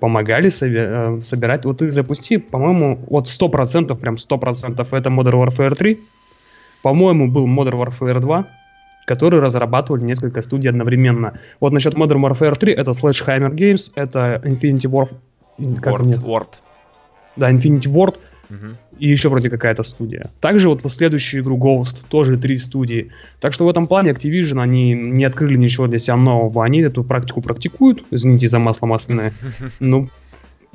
помогали соби- а, собирать. Вот ты запусти, по-моему, вот 100%, прям 100% это Modern Warfare 3. По-моему, был Modern Warfare 2 которые разрабатывали несколько студий одновременно. Вот насчет Modern Warfare 3 это Sledgehammer Games, это Infinity War... Как Ward, Ward. Да, Infinity Ward угу. и еще вроде какая-то студия. Также вот следующую игру Ghost, тоже три студии. Так что в этом плане Activision, они не открыли ничего для себя нового, они эту практику практикуют, извините за масло масляное, [LAUGHS] ну,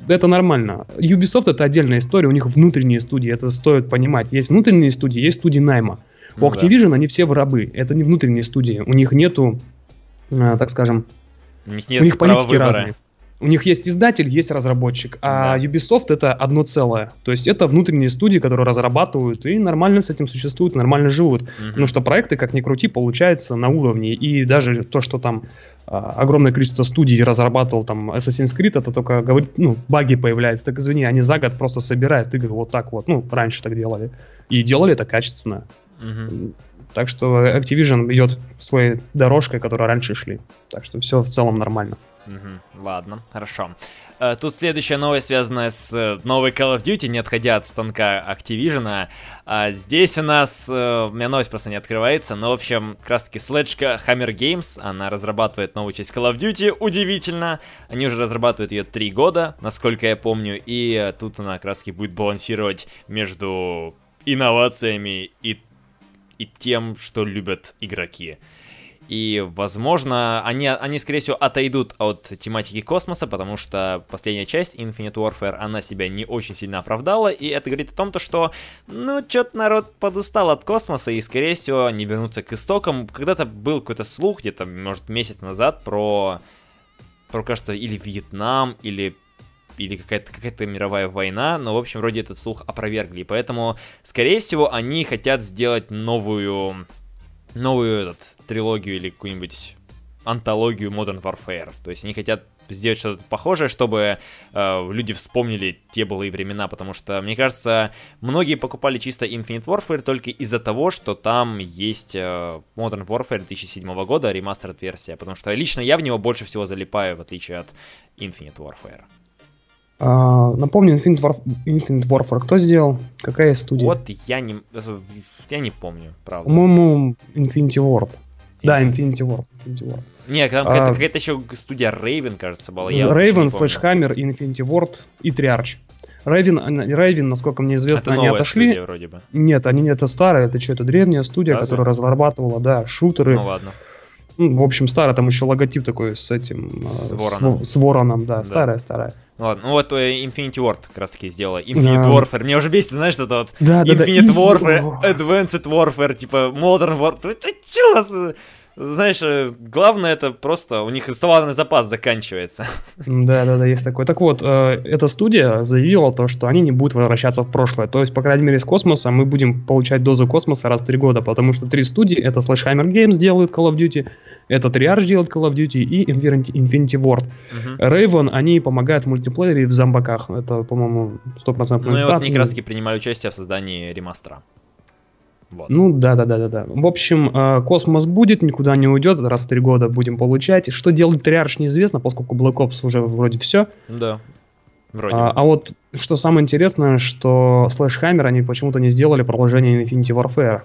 это нормально. Ubisoft это отдельная история, у них внутренние студии, это стоит понимать. Есть внутренние студии, есть студии найма. Ну, У Activision да. они все в рабы. Это не внутренние студии. У них нету, э, так скажем, у них, нет у них политики выбора. разные. У них есть издатель, есть разработчик, а да. Ubisoft это одно целое. То есть это внутренние студии, которые разрабатывают и нормально с этим существуют, нормально живут. Угу. Потому что проекты, как ни крути, получаются на уровне. И даже то, что там а, огромное количество студий разрабатывал там Assassin's Creed, это только говорит, ну, баги появляются. Так извини, они за год просто собирают игры вот так вот. Ну, раньше так делали. И делали это качественно. Угу. Так что Activision идет своей дорожкой, которой раньше шли. Так что все в целом нормально. Угу. Ладно, хорошо. Э, тут следующая новость, связанная с э, новой Call of Duty, не отходя от станка Activision. А здесь у нас... Э, у меня новость просто не открывается, но, в общем, как раз таки Sledge Hammer Games, она разрабатывает новую часть Call of Duty, удивительно. Они уже разрабатывают ее три года, насколько я помню, и тут она как раз таки будет балансировать между инновациями и и тем, что любят игроки. И, возможно, они, они, скорее всего, отойдут от тематики космоса, потому что последняя часть, Infinite Warfare, она себя не очень сильно оправдала, и это говорит о том, то, что, ну, что-то народ подустал от космоса, и, скорее всего, они вернутся к истокам. Когда-то был какой-то слух, где-то, может, месяц назад, про, про, кажется, или Вьетнам, или или какая-то какая мировая война, но, в общем, вроде этот слух опровергли. Поэтому, скорее всего, они хотят сделать новую, новую этот, трилогию или какую-нибудь антологию Modern Warfare. То есть они хотят сделать что-то похожее, чтобы э, люди вспомнили те былые времена, потому что, мне кажется, многие покупали чисто Infinite Warfare только из-за того, что там есть э, Modern Warfare 2007 года, ремастерд версия, потому что лично я в него больше всего залипаю, в отличие от Infinite Warfare. А, напомню, Infinite, Warf... Infinite Warfare кто сделал? Какая студия? Вот я не, я не помню, правда. По-моему, Infinity Ward. Да, Infinity Ward. Infinity Ward. Не, там а, какая-то, еще студия Raven, кажется, была. Я Raven, Slashhammer, Infinity Ward и Triarch. Raven, Raven, насколько мне известно, это они отошли. Студия, вроде бы. Нет, они это старая, это что, это древняя студия, Разве? которая разрабатывала, да, шутеры. Ну ладно. Ну, в общем, старая, там еще логотип такой с этим... С, э, вороном. С, с вороном, да, да. старая, старая. Ну ладно, ну вот э, Infinity Ward как раз таки сделала. Infinite да. Warfare. Мне уже бесит, знаешь, это вот да, Infinite да, да. Warfare, Advanced Warfare, типа Modern Warfare. Вас знаешь, э, главное это просто у них словарный запас заканчивается. Да, да, да, есть такое. Так вот, э, эта студия заявила то, что они не будут возвращаться в прошлое. То есть, по крайней мере, с космоса мы будем получать дозу космоса раз в три года, потому что три студии, это Slashhammer Games делают Call of Duty, это Triarch делает Call of Duty и Infinity, Infinity Ward. Угу. Raven, они помогают в мультиплеере и в зомбаках. Это, по-моему, 100% Ну и вот они как раз таки принимали участие в создании ремастера. Вот. Ну да, да, да, да, да. В общем, э, космос будет, никуда не уйдет, раз в три года будем получать. Что делать Триарш неизвестно, поскольку Black Ops уже вроде все. Да. Вроде. А, а вот что самое интересное, что Слэшхаммер они почему-то не сделали продолжение Infinity Warfare.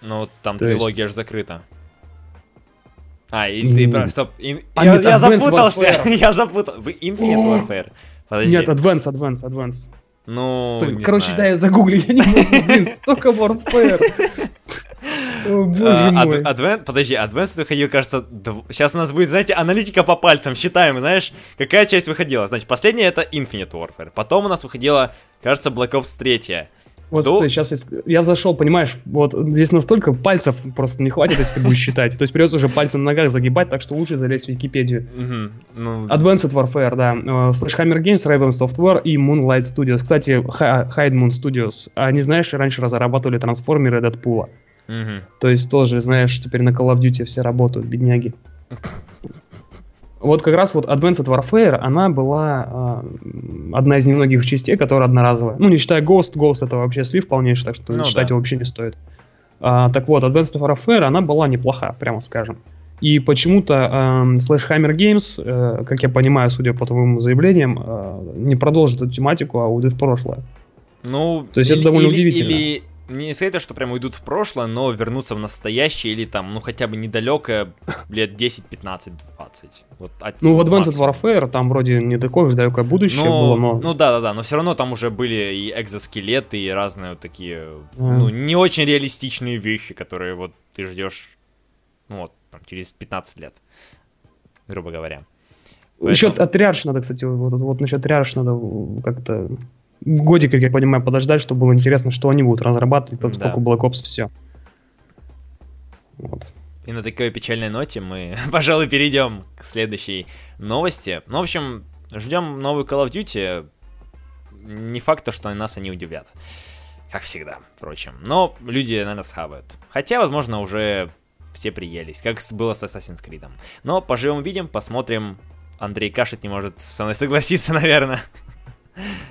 Ну, там То трилогия есть... же закрыта. А, и ты прав, стоп. In... А, я, нет, я запутался, [LAUGHS] я запутал. Вы Infinite Warfare. Подожди. Нет, Advance, Advance, Advance. Ну, Стой, короче, знаю. да, я загуглю, я не могу, блин, столько Warfare. О, боже а, мой. Подожди, Advanced выходил, кажется, дв... сейчас у нас будет, знаете, аналитика по пальцам, считаем, знаешь, какая часть выходила. Значит, последняя это Infinite Warfare, потом у нас выходила, кажется, Black Ops 3, Вот до... сейчас я, я зашел, понимаешь, вот здесь настолько пальцев просто не хватит, если ты будешь [LAUGHS] считать. То есть придется уже пальцы на ногах загибать, так что лучше залезть в Википедию. Ну. Advanced Warfare, да. Э, Sledgehammer Games, Raven Software и Moonlight Studios. Кстати, Hide Moon Studios. Они, знаешь, раньше разрабатывали трансформеры Дэдпула. То есть тоже, знаешь, теперь на Call of Duty все работают, бедняги. [LAUGHS] Вот как раз вот Advanced Warfare, она была э, одна из немногих частей, которая одноразовая. Ну, не считая Ghost, Ghost это вообще слив полнейший, так что ну, читать да. его вообще не стоит. А, так вот, Advanced Warfare, она была неплоха, прямо скажем. И почему-то э, Slashhammer Games, э, как я понимаю, судя по твоим заявлениям, э, не продолжит эту тематику, а уйдет в прошлое. Ну, То есть или, это довольно или, удивительно. Или не сказать, что прям уйдут в прошлое, но вернуться в настоящее или там, ну хотя бы недалекое, лет 10, 15, 20. Вот ну, в Advanced Warfare там вроде не такое же далекое будущее но, было, но... Ну да, да, да, но все равно там уже были и экзоскелеты, и разные вот такие, mm. ну, не очень реалистичные вещи, которые вот ты ждешь, ну вот, там, через 15 лет, грубо говоря. Поэтому... Еще от Ряш надо, кстати, вот, вот насчет Ряш надо как-то годик, как я понимаю, подождать, чтобы было интересно, что они будут разрабатывать, поскольку да. Black Ops все. Вот. И на такой печальной ноте мы, [LAUGHS] пожалуй, перейдем к следующей новости. Ну, в общем, ждем новую Call of Duty. Не факт, что нас они удивят. Как всегда, впрочем. Но люди, наверное, схавают. Хотя, возможно, уже все приелись, как было с Assassin's Creed. Но поживем видим, посмотрим. Андрей Кашет не может со мной согласиться, [LAUGHS] наверное.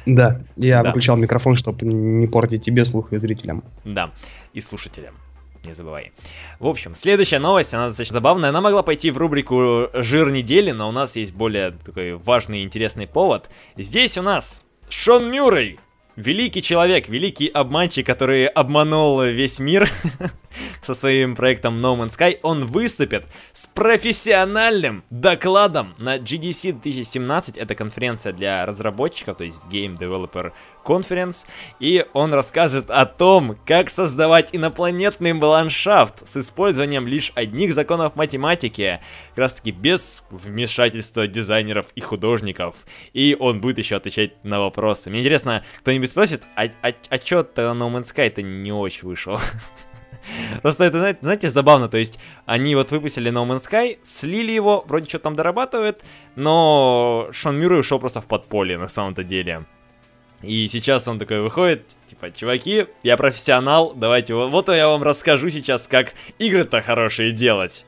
Да, я да. выключал микрофон, чтобы не портить тебе слух и зрителям. Да, и слушателям. Не забывай. В общем, следующая новость, она достаточно забавная. Она могла пойти в рубрику «Жир недели», но у нас есть более такой важный и интересный повод. Здесь у нас Шон Мюррей великий человек, великий обманщик, который обманул весь мир [LAUGHS] со своим проектом No Man's Sky, он выступит с профессиональным докладом на GDC 2017. Это конференция для разработчиков, то есть Game Developer Conference. И он расскажет о том, как создавать инопланетный ландшафт с использованием лишь одних законов математики. Как раз таки без вмешательства дизайнеров и художников. И он будет еще отвечать на вопросы. Мне интересно, кто-нибудь спросит, а, а, а чё-то No Man's Sky-то не очень вышел? Просто это, знаете, знаете, забавно, то есть они вот выпустили No Man's Sky, слили его, вроде что там дорабатывают, но Шон Мюррей ушел просто в подполье на самом-то деле. И сейчас он такой выходит, типа, чуваки, я профессионал, давайте, вот я вам расскажу сейчас, как игры-то хорошие делать.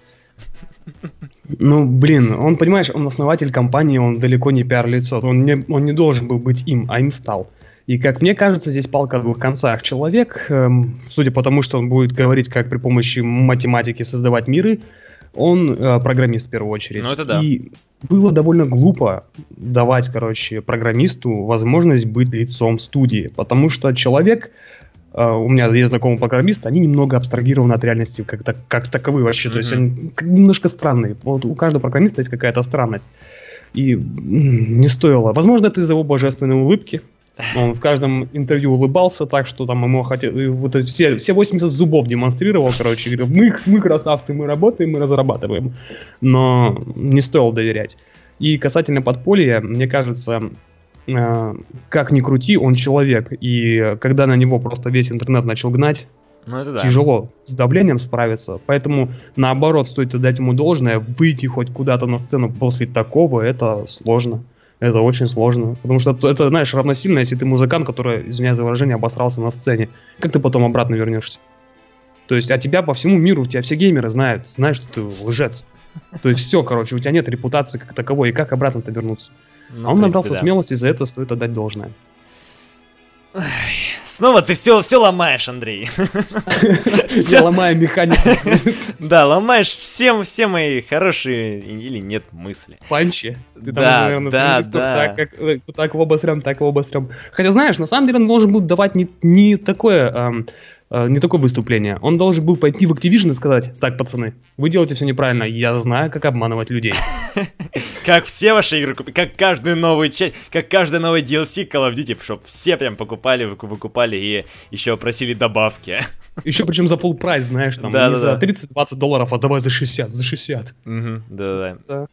Ну, блин, он, понимаешь, он основатель компании, он далеко не пиар-лицо, он не, он не должен был быть им, а им стал. И, как мне кажется, здесь палка о двух концах. Человек, эм, судя по тому, что он будет говорить, как при помощи математики создавать миры, он э, программист в первую очередь. Ну, это да. И было довольно глупо давать, короче, программисту возможность быть лицом студии, потому что человек, э, у меня есть знакомый программист, они немного абстрагированы от реальности как, так, как таковые вообще, mm-hmm. то есть они немножко странные. Вот у каждого программиста есть какая-то странность. И не стоило. Возможно, это из-за его божественной улыбки, он в каждом интервью улыбался так, что там ему хотел, вот все, все 80 зубов демонстрировал, короче, говорил, мы, мы красавцы, мы работаем, мы разрабатываем. Но не стоило доверять. И касательно подполья, мне кажется, э, как ни крути, он человек. И когда на него просто весь интернет начал гнать, ну, это да. тяжело с давлением справиться. Поэтому, наоборот, стоит дать ему должное, выйти хоть куда-то на сцену после такого, это сложно. Это очень сложно. Потому что это, знаешь, равносильно, если ты музыкант, который, извиняюсь за выражение, обосрался на сцене. Как ты потом обратно вернешься? То есть, а тебя по всему миру, тебя все геймеры знают, знают, что ты лжец. То есть все, короче, у тебя нет репутации как таковой, и как обратно-то вернуться? Ну, а он принципе, набрался да. смелости, за это стоит отдать должное. Снова ты все, все ломаешь, Андрей. [LAUGHS] Я ломаю механику. [LAUGHS] Да, ломаешь все, все мои хорошие или нет мысли. Панчи. да, да, да. Так, э, так его обосрем, так его обосрем. Хотя, знаешь, на самом деле он должен был давать не, такое Э, не такое выступление. Он должен был пойти в Activision и сказать, так, пацаны, вы делаете все неправильно, я знаю, как обманывать людей. [LAUGHS] Как все ваши игры как каждую новую часть, как каждый новый DLC Call of Duty, чтобы все прям покупали, выкупали и еще просили добавки. [LAUGHS] Еще причем за full прайс, знаешь, там, да, не да, за 30-20 долларов, а давай за 60, за 60. Да-да-да.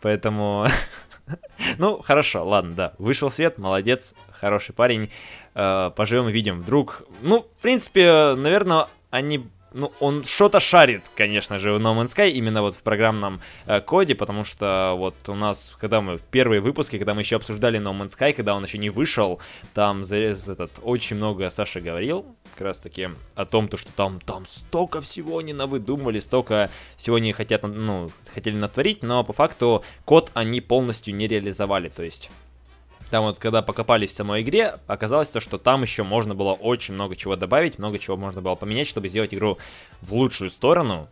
Поэтому... [LAUGHS] Ну, хорошо, ладно, да. Вышел свет, молодец, хороший парень. Э, поживем и видим. Вдруг, ну, в принципе, наверное, они ну, он что-то шарит, конечно же, в No Man's Sky, именно вот в программном э, коде, потому что вот у нас, когда мы, первые выпуски, когда мы еще обсуждали No Man's Sky, когда он еще не вышел, там зарез этот, очень много Саша говорил, как раз таки, о том, то, что там, там столько всего они навыдумывали, столько всего они хотят, ну, хотели натворить, но по факту код они полностью не реализовали, то есть там вот, когда покопались в самой игре, оказалось то, что там еще можно было очень много чего добавить, много чего можно было поменять, чтобы сделать игру в лучшую сторону,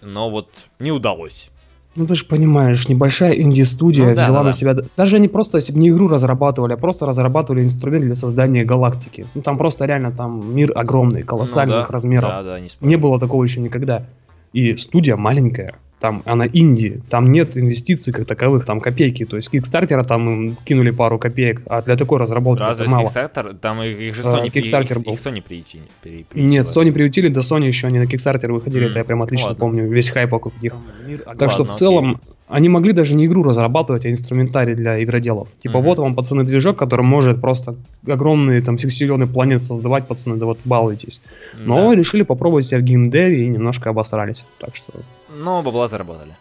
но вот не удалось. Ну ты же понимаешь, небольшая инди-студия ну, да, взяла да, на себя... Даже они просто, если бы не игру разрабатывали, а просто разрабатывали инструмент для создания галактики. Ну там просто реально там мир огромный, колоссальных ну, да, размеров. Да, да, не, не было такого еще никогда. И студия маленькая там она инди, там нет инвестиций как таковых, там копейки, то есть Kickstarter там кинули пару копеек, а для такой разработки Разве это мало. Kickstarter? Там их же Sony, Kickstarter их, был. их Sony приютили. При, нет, Sony приютили, до Sony еще они на Kickstarter выходили, mm. это я прям отлично Ладно. помню, весь хайп вокруг них. Так Ладно, что в целом окей. они могли даже не игру разрабатывать, а инструментарий для игроделов. Типа mm-hmm. вот вам, пацаны, движок, который может просто огромные там сексиллионы планет создавать, пацаны, да вот балуйтесь. Но да. решили попробовать себя в геймдеве и немножко обосрались, так что... Ну, бабла заработали.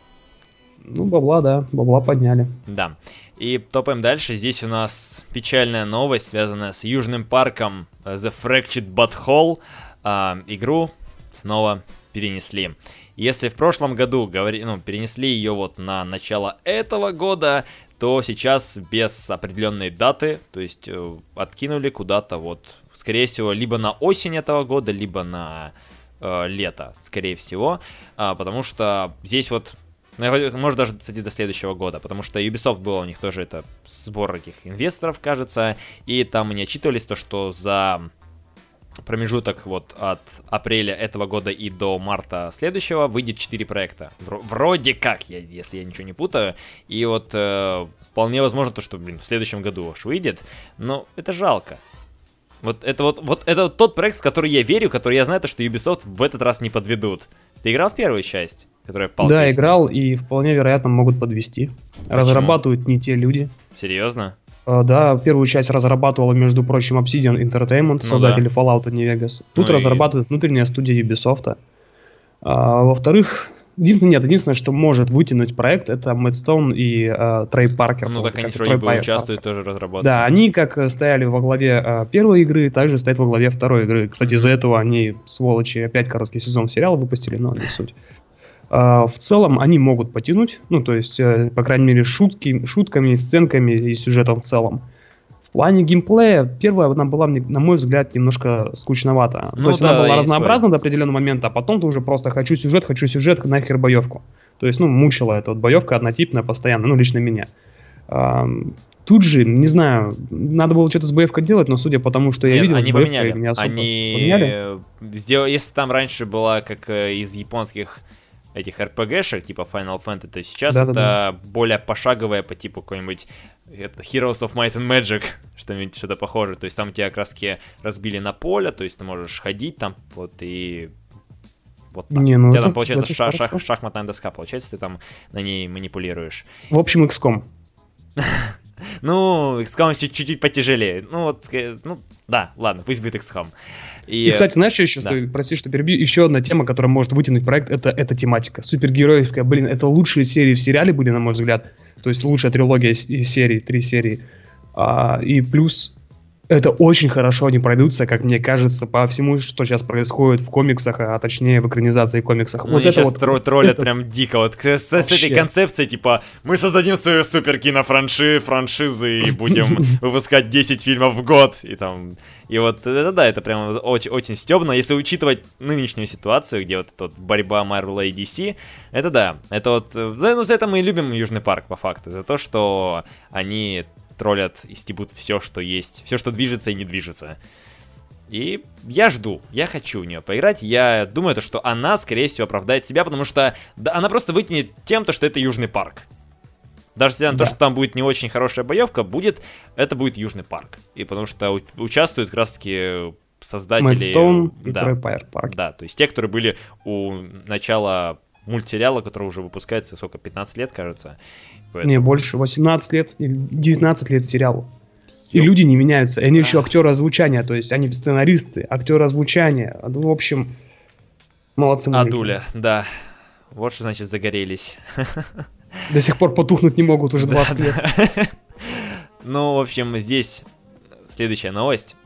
Ну, бабла, да, бабла подняли. Да. И топаем дальше. Здесь у нас печальная новость, связанная с Южным парком э, The Fractured Butthole. А, игру снова перенесли. Если в прошлом году говори, ну, перенесли ее вот на начало этого года, то сейчас без определенной даты, то есть э, откинули куда-то вот, скорее всего, либо на осень этого года, либо на э, лето, скорее всего, э, потому что здесь вот ну, может даже, кстати, до следующего года, потому что Ubisoft было у них тоже это сбор этих инвесторов, кажется, и там они отчитывались то, что за промежуток вот от апреля этого года и до марта следующего выйдет 4 проекта. Вроде как, я, если я ничего не путаю. И вот э, вполне возможно то, что, блин, в следующем году аж выйдет. Но это жалко. Вот это вот, вот это вот тот проект, в который я верю, который я знаю, то, что Ubisoft в этот раз не подведут. Ты играл в первую часть? которая палка Да, играл и вполне вероятно могут подвести. Почему? Разрабатывают не те люди. Серьезно? Uh, да, первую часть разрабатывала, между прочим, Obsidian Entertainment, ну создатели да. Fallout New Vegas. Тут ну разрабатывает и... внутренняя студия Ubisoft. Uh, во-вторых, единственное, нет, единственное, что может вытянуть проект, это Мэтстоун и uh, Трей Паркер. Ну так они вроде бы участвуют тоже разработке. Да, они как стояли во главе uh, первой игры, также стоят во главе второй игры. Кстати, из-за этого они, сволочи, опять короткий сезон сериала выпустили, но не суть. А, в целом они могут потянуть, ну, то есть, э, по крайней мере, шутки, шутками, сценками и сюжетом в целом. В плане геймплея, первая она была, на мой взгляд, немножко скучновата. Ну, то есть да, она была разнообразна до определенного момента, а потом ты уже просто хочу сюжет, хочу сюжет, нахер боевку. То есть, ну, мучила эта вот боевка однотипная постоянно, ну, лично меня. Тут же, не знаю, надо было что-то с боевкой делать, но судя по тому, что я Нет, видел, они с поменяли. не особо они поменяли. Если там раньше была как э, из японских этих RPG-шек, типа Final Fantasy, то сейчас да, это да, да. более пошаговое по типу какой-нибудь Heroes of Might and Magic, [LAUGHS] что-нибудь что-то похожее. То есть там тебя краски разбили на поле, то есть ты можешь ходить там, вот и вот так. Не, ну У тебя это, там получается ша- шах- шахматная доска, получается, ты там на ней манипулируешь. В общем, XCOM. [LAUGHS] Ну, XCOM чуть-чуть потяжелее. Ну, вот, ну, да, ладно, пусть будет XCOM. И, и кстати, знаешь, что еще, да. что, прости, что перебью, еще одна тема, которая может вытянуть проект, это, это тематика. Супергеройская, блин, это лучшие серии в сериале были, на мой взгляд. То есть лучшая трилогия из серий, три серии. А, и плюс это очень хорошо они пройдутся, как мне кажется, по всему, что сейчас происходит в комиксах, а точнее в экранизации комиксах. Ну, вот это сейчас вот, тро- троллят это... прям дико. Вот с, с, с этой концепцией, типа, мы создадим свою супер кинофранши, франшизы и [LAUGHS] будем выпускать 10 фильмов в год. И там. И вот это да, это прям очень, очень стебно. Если учитывать нынешнюю ситуацию, где вот эта вот борьба Marvel и DC, это да. Это вот. Да, ну за это мы и любим Южный парк, по факту. За то, что они троллят и стебут все, что есть, все, что движется и не движется. И я жду, я хочу в нее поиграть. Я думаю, то, что она, скорее всего, оправдает себя, потому что да, она просто вытянет тем, то, что это Южный парк. Даже несмотря на да. то, что там будет не очень хорошая боевка, будет, это будет Южный парк. И потому что у, участвуют как раз-таки создатели... Мэдстоун и да, Парк. Да, то есть те, которые были у начала мультсериала, который уже выпускается, сколько, 15 лет, кажется. Поэтому... Не, больше, 18 лет или 19 лет сериалу. И люди не меняются. И они еще актеры озвучания, то есть они сценаристы, актеры озвучания. В общем, молодцы. Адуля, да. Вот что значит загорелись. До сих пор потухнуть не могут уже 20 лет. [LAUGHS] Ну, в общем, здесь следующая новость.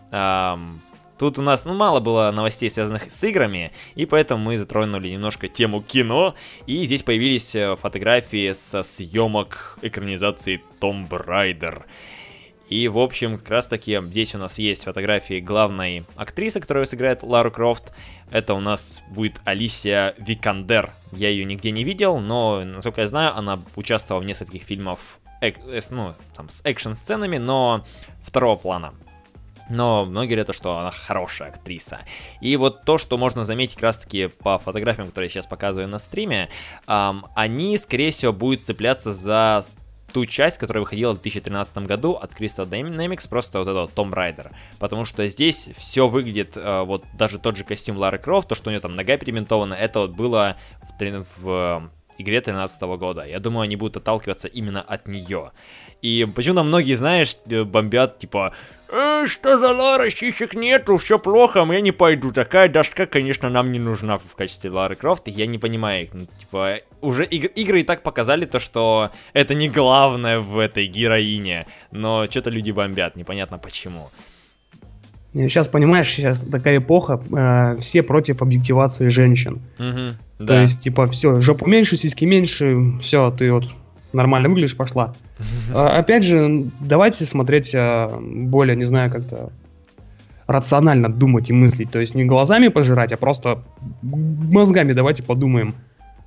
Тут у нас, ну, мало было новостей, связанных с играми, и поэтому мы затронули немножко тему кино, и здесь появились э, фотографии со съемок экранизации Tomb Raider. И, в общем, как раз таки здесь у нас есть фотографии главной актрисы, которая сыграет Лару Крофт. Это у нас будет Алисия Викандер. Я ее нигде не видел, но, насколько я знаю, она участвовала в нескольких фильмах эк, э, ну, там, с экшн-сценами, но второго плана. Но многие говорят, что она хорошая актриса. И вот то, что можно заметить как раз-таки по фотографиям, которые я сейчас показываю на стриме, эм, они, скорее всего, будут цепляться за ту часть, которая выходила в 2013 году от Crystal Dynamics, просто вот этого Том Райдер. Потому что здесь все выглядит, э, вот даже тот же костюм Лары Крофт, то, что у нее там нога перементована, это вот было в, в игре 13 года. Я думаю, они будут отталкиваться именно от нее. И почему-то многие, знаешь, э, бомбят, типа, э, что за Лара, сисек нету, все плохо, я не пойду. Такая доска, конечно, нам не нужна в качестве Лары Крофт. Я не понимаю их. Ну, типа, уже иг- игры и так показали то, что это не главное в этой героине. Но что-то люди бомбят, непонятно почему. Сейчас, понимаешь, сейчас такая эпоха, э, все против объективации женщин. Угу, да. То есть, типа, все, жопу меньше, сиськи меньше, все, ты вот нормально выглядишь, пошла. [LAUGHS] А, опять же, давайте смотреть а, более, не знаю, как-то рационально думать и мыслить. То есть не глазами пожирать, а просто мозгами давайте подумаем.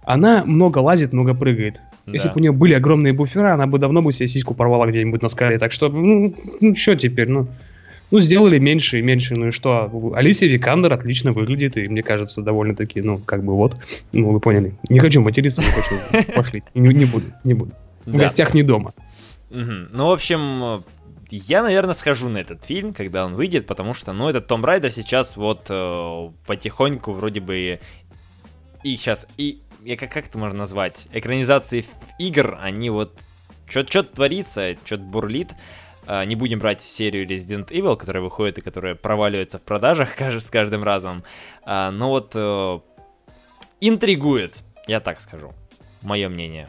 Она много лазит, много прыгает. Да. Если бы у нее были огромные буфера, она бы давно бы себе сиську порвала где-нибудь на скале. Так что, ну, ну что теперь, ну... Ну, сделали меньше и меньше, ну и что? Алисия Викандер отлично выглядит, и мне кажется, довольно-таки, ну, как бы вот, ну, вы поняли. Не хочу материться, не хочу, пошли. Не, не буду, не буду. В да. гостях не дома. Угу. Ну, в общем, я, наверное, схожу на этот фильм, когда он выйдет, потому что, ну, этот Том Райдер сейчас вот э, потихоньку вроде бы и сейчас, и я как, как это можно назвать, экранизации игр, они вот, что-то творится, что-то бурлит, не будем брать серию Resident Evil, которая выходит и которая проваливается в продажах [LAUGHS] с каждым разом. А, но вот э, интригует, я так скажу. Мое мнение.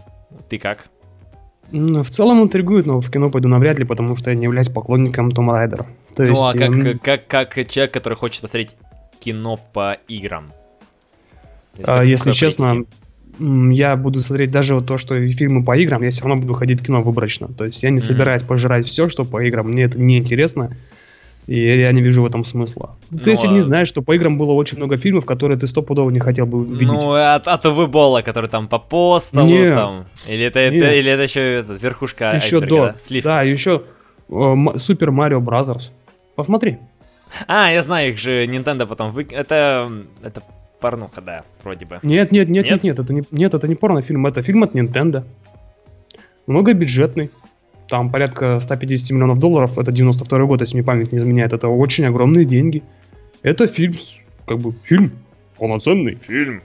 Ты как? Ну, в целом интригует, но в кино пойду навряд ли, потому что я не являюсь поклонником Тома Райдера. То ну, есть, а как, эм... как, как человек, который хочет посмотреть кино по играм? Если, а, если честно, критики я буду смотреть даже вот то, что фильмы по играм, я все равно буду ходить в кино выборочно. То есть я не mm-hmm. собираюсь пожирать все, что по играм. Мне это не интересно. И я не вижу в этом смысла. Ну, ты если а... не знаешь, что по играм было очень много фильмов, которые ты стопудово не хотел бы видеть. Ну, от, от Уве Болла, который там по Postal, там. Или это, это, или это еще это, верхушка Еще до. Да, да еще Super Mario Brothers. Посмотри. А, я знаю, их же Nintendo потом вы... Это, это порнуха, да, вроде бы. Нет, нет, нет, нет, нет, это не, нет, это не порнофильм, это фильм от Nintendo. Многобюджетный. Там порядка 150 миллионов долларов, это 92 год, если мне память не изменяет, это очень огромные деньги. Это фильм, как бы, фильм, полноценный. Фильм.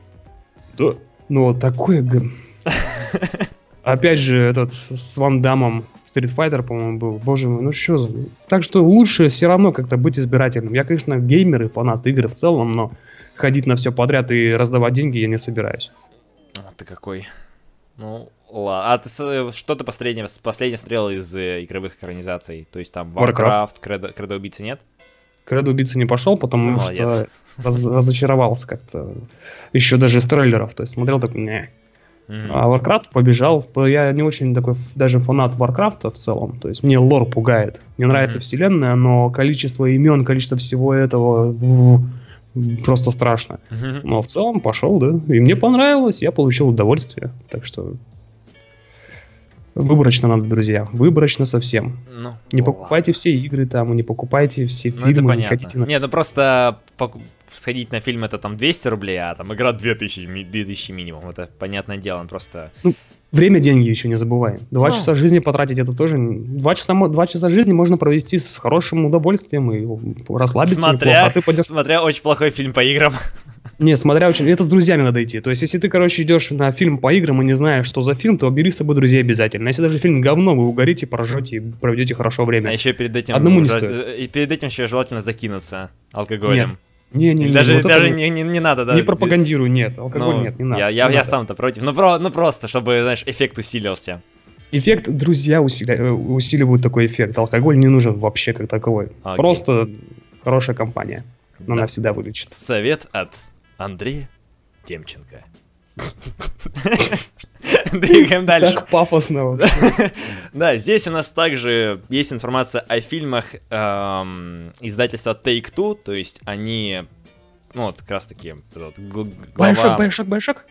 Да. Но такой... [LAUGHS] Опять же, этот с Ван Дамом Street Fighter, по-моему, был. Боже мой, ну что Так что лучше все равно как-то быть избирательным. Я, конечно, геймер и фанат игр в целом, но ходить на все подряд и раздавать деньги я не собираюсь. А ты какой? Ну, ладно. А ты что ты последнее, последнее смотрел из э, игровых экранизаций? То есть там Warcraft, Warcraft. Кредо, убийцы нет? Кредо убийцы не пошел, потому Молодец. что раз, разочаровался как-то. Еще даже из трейлеров. То есть смотрел такой, не. Mm-hmm. А Warcraft побежал. Я не очень такой даже фанат Warcraft в целом. То есть мне лор пугает. Мне нравится mm-hmm. вселенная, но количество имен, количество всего этого просто страшно. Но в целом пошел, да. И мне понравилось, я получил удовольствие. Так что Выборочно надо, друзья. Выборочно совсем. Ну, не ладно. покупайте все игры там, не покупайте все ну, фильмы. Это понятно. Не хотите на... Нет, ну просто сходить на фильм это там 200 рублей, а там игра 2000, 2000 минимум. Это понятное дело, просто... Ну, Время деньги еще не забываем. Два ну. часа жизни потратить это тоже. Два часа, два часа жизни можно провести с хорошим удовольствием и расслабиться. Смотря, неплохо, а ты пойдешь... смотря очень плохой фильм по играм. [LAUGHS] Не, смотря очень... Это с друзьями надо идти. То есть, если ты, короче, идешь на фильм по играм и не знаешь, что за фильм, то бери с собой друзей обязательно. Если даже фильм говно, вы угорите, поржете и проведете хорошо время. А еще перед этим... Одному не стоит. И перед этим еще желательно закинуться алкоголем. Нет. Не, не, не, даже вот даже не, не, не, надо, да. не пропагандирую, нет, алкоголь Ну, нет, не надо. Я, я, не я сам-то против. Ну, про, ну просто, чтобы, знаешь, эффект усилился. Эффект друзья усиля- э, усиливают такой эффект. Алкоголь не нужен вообще как таковой. Окей. Просто хорошая компания. Да. Но она всегда вылечит. Совет от Андрея Темченко. [LAUGHS] Двигаем дальше. Так пафосно вообще. [LAUGHS] Да, здесь у нас также есть информация о фильмах эм, издательства Take-Two, то есть они, ну вот как раз таки, вот, гл- глава- Байшок, байшок, байшок.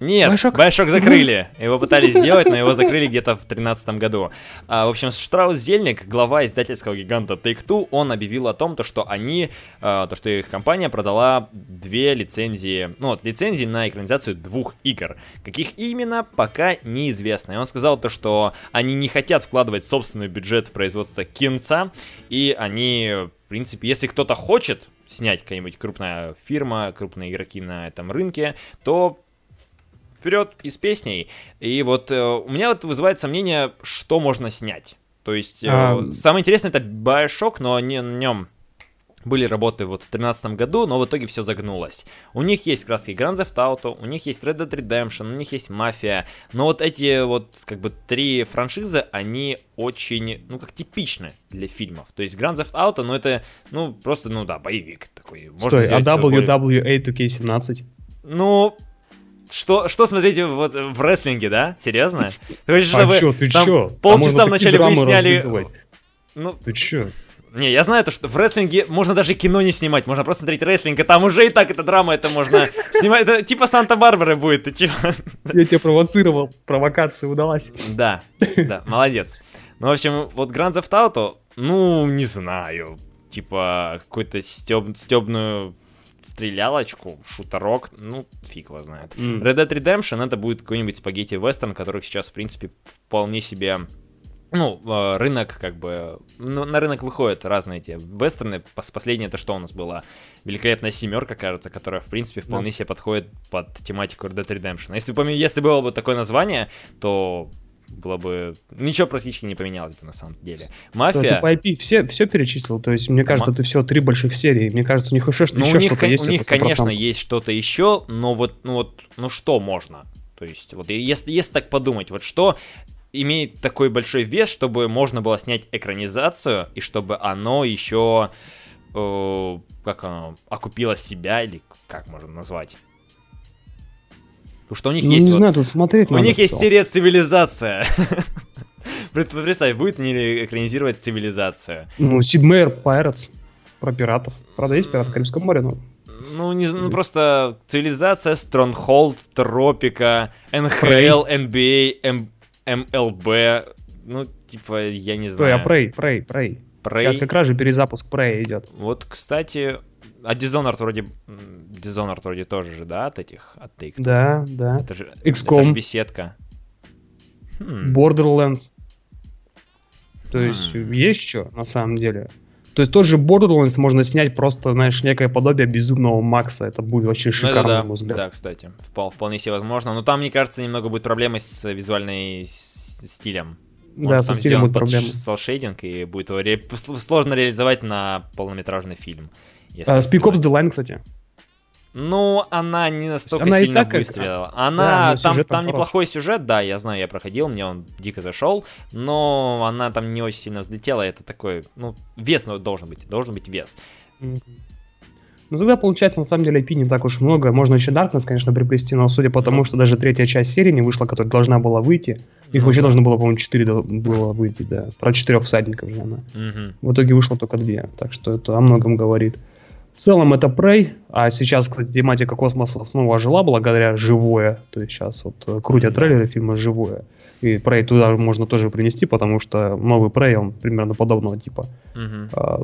Нет, Bioshock? Bioshock закрыли. [LAUGHS] Его пытались сделать, но его закрыли где-то в 2013 году. А, в общем, Штраус Зельник, глава издательского гиганта Take-Two, он объявил о том, то, что они, а, то, что их компания продала две лицензии, ну вот, лицензии на экранизацию двух игр. Каких именно, пока неизвестно. И он сказал то, что они не хотят вкладывать собственный бюджет в производство кинца, и они, в принципе, если кто-то хочет снять какая-нибудь крупная фирма, крупные игроки на этом рынке, то вперед и с песней. И вот э, у меня вот вызывает сомнение, что можно снять. То есть, э, А. самое интересное это Bioshock, но не на нем были работы вот в 2013 году, но в итоге все загнулось. У них есть краски Grand Theft Auto, у них есть Red Dead Redemption, у них есть Мафия, но вот эти вот как бы три франшизы, они очень, ну как типичны для фильмов. То есть Grand Theft Auto, ну это, ну просто, ну да, боевик такой. Можно Стой, а WWA 2K17? ну, что, что смотрите вот в рестлинге, да? Серьезно? Ты хочешь, А чтобы чё, ты там чё? Полчаса можно вначале выясняли... Ну, Ты чё? не, я знаю то, что в рестлинге можно даже кино не снимать, можно просто смотреть рестлинг, и там уже и так эта драма, это можно [LAUGHS] снимать, это типа Санта-Барбара будет, ты чё? Я тебя провоцировал, провокация удалась. Да, да, [LAUGHS] молодец. Ну, в общем, вот Grand Theft Auto, ну, не знаю, типа какую-то стёб, стёбную стрелялочку, шутерок, ну, фиг его знает. М. Red Dead Redemption это будет какой-нибудь спагетти-вестерн, которых сейчас, в принципе, вполне себе... Ну, э, рынок, как бы... Ну, на рынок выходят разные эти вестерны. Пос- Последнее это что у нас было? Великолепная семерка, кажется, которая, в принципе, вполне себе подходит под тематику Red Dead Redemption. Если, бы- если было бы такое название, то было бы... Ничего практически не поменялось бы на самом деле. Что, Мафия... ты по IP все, все перечислил? То есть, мне кажется, ты все три больших серии. Мне кажется, у них еще, Ну, еще у них, что-то есть. у них, это 100%. конечно, есть что-то еще, но вот, ну вот, ну что можно? То есть, вот если, если так подумать, вот что имеет такой большой вес, чтобы можно было снять экранизацию, и чтобы оно еще, э, как оно, окупило себя, или как можно назвать? Потому что у них Ну, есть не вот- знаю, тут смотреть у надо них есть всё. серия «Цивилизация». [LAUGHS] Пред- Представь, будет ли экранизировать «Цивилизацию»? Ну, Sid Meier Pirates. Про пиратов. Правда, есть пираты в Карибском море, но... Ну, не, ну просто цивилизация, Stronghold, Тропика, НХЛ, NBA, М- МЛБ. Ну, типа, я не а знаю. Prey, Prey, Prey. Prey. Сейчас как раз же перезапуск Prey идет. Вот, кстати, а Dishonored вроде... Dishonored вроде тоже же, да, от этих, от Take? Да, да. Это же, XCOM. это же беседка. Хм. Borderlands. То есть, М. есть что, на самом деле. То есть, тот же Borderlands можно снять просто, знаешь, некое подобие безумного Макса. Это будет вообще Ну, шикарно, да, на мой взгляд. да, кстати, впол- вполне себе возможно. Но там, мне кажется, немного будет проблемы с визуальной с- стилем. Да, Он со там стилем будет под проблема. селшейдинг, и будет его ре- сл- сложно реализовать на полнометражный фильм. Так Speak Ops. The Line, кстати. Ну, она не настолько Она сильно так как- выстрелила. Да, Она, но там, там там неплохой сюжет, да, я знаю, я проходил, мне он дико зашел, но она там не очень сильно взлетела, это такой, ну, вес должен быть, должен быть вес. Ну тогда получается, на самом деле, IP не так уж много. Можно еще Darkness, конечно, приплести, но судя по тому, что даже третья часть серии не вышла, которая должна была выйти, их Ну вообще да. должно было, по-моему, 4 было выйти, да. Про четырех всадников же она. Мгм. В итоге вышло только две, так что это о многом говорит. В целом это Prey, а сейчас, кстати, тематика космоса снова ожила благодаря живое. То есть сейчас вот э, крутят трейлеры фильма живое. И Prey туда можно тоже принести, потому что новый Prey, он примерно подобного типа. Мгм. А,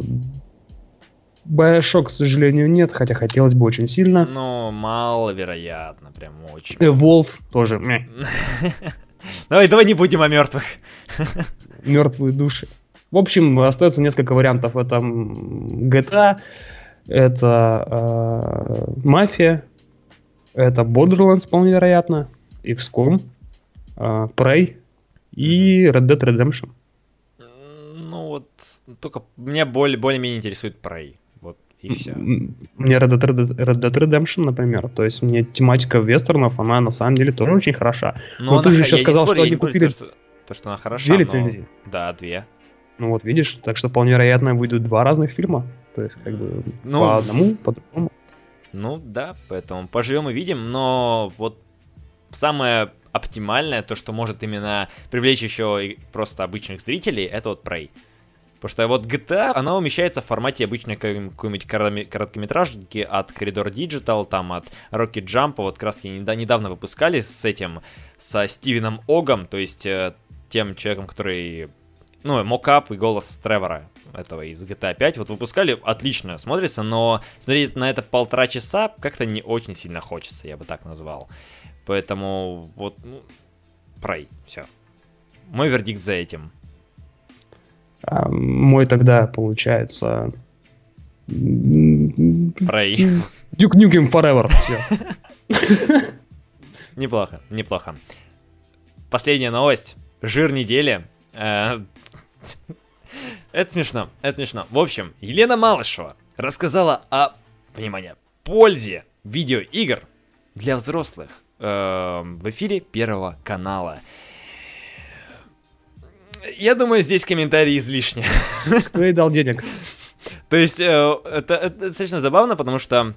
Bioshock, к сожалению, нет, хотя хотелось бы очень сильно. Ну, маловероятно, прям очень. Evolve тоже мeh, [LAUGHS] Давай, давай не будем о мертвых. мертвые души. В общем, остается несколько вариантов. Это GTA, Это э, Мафия, это Borderlands, вполне вероятно, XCOM, э, Prey и Red Dead Redemption. Ну вот, только меня более, более-менее интересует Prey. Вот и все. Мне Red Dead, Red Dead Redemption, например, то есть мне тематика вестернов, она на самом деле тоже очень хороша. Но, но ты же сейчас сказал, спорю, что они купили... То что, то, что она хороша, Две лицензии. Но... Да, две. Ну вот видишь, так что вполне вероятно выйдут два разных фильма. То есть, как бы ну, по одному, по другому. Ну да, поэтому поживем и видим, но вот самое оптимальное, то, что может именно привлечь еще просто обычных зрителей, это вот Prey. Потому что вот GTA, она умещается в формате обычной какой-нибудь короткометражки от Corridor Digital, там от Rocket Jump, вот раз недавно выпускали с этим, со Стивеном Огом, то есть э, тем человеком, который ну, мокап и голос Тревора этого из GTA 5 вот выпускали, отлично смотрится, но смотреть на это полтора часа как-то не очень сильно хочется, я бы так назвал. Поэтому вот, ну, прой, все. Мой вердикт за этим. А, мой тогда получается... Прой. Duke Nukem Forever, все. [LAUGHS] Неплохо, неплохо. Последняя новость. Жир недели. Э, [LAUGHS] это смешно, это смешно. В общем, Елена Малышева рассказала о, внимание, пользе видеоигр для взрослых э, в эфире Первого канала. Я думаю, здесь комментарии излишни. Кто [LAUGHS] ей дал денег? То есть, э, это, это достаточно забавно, потому что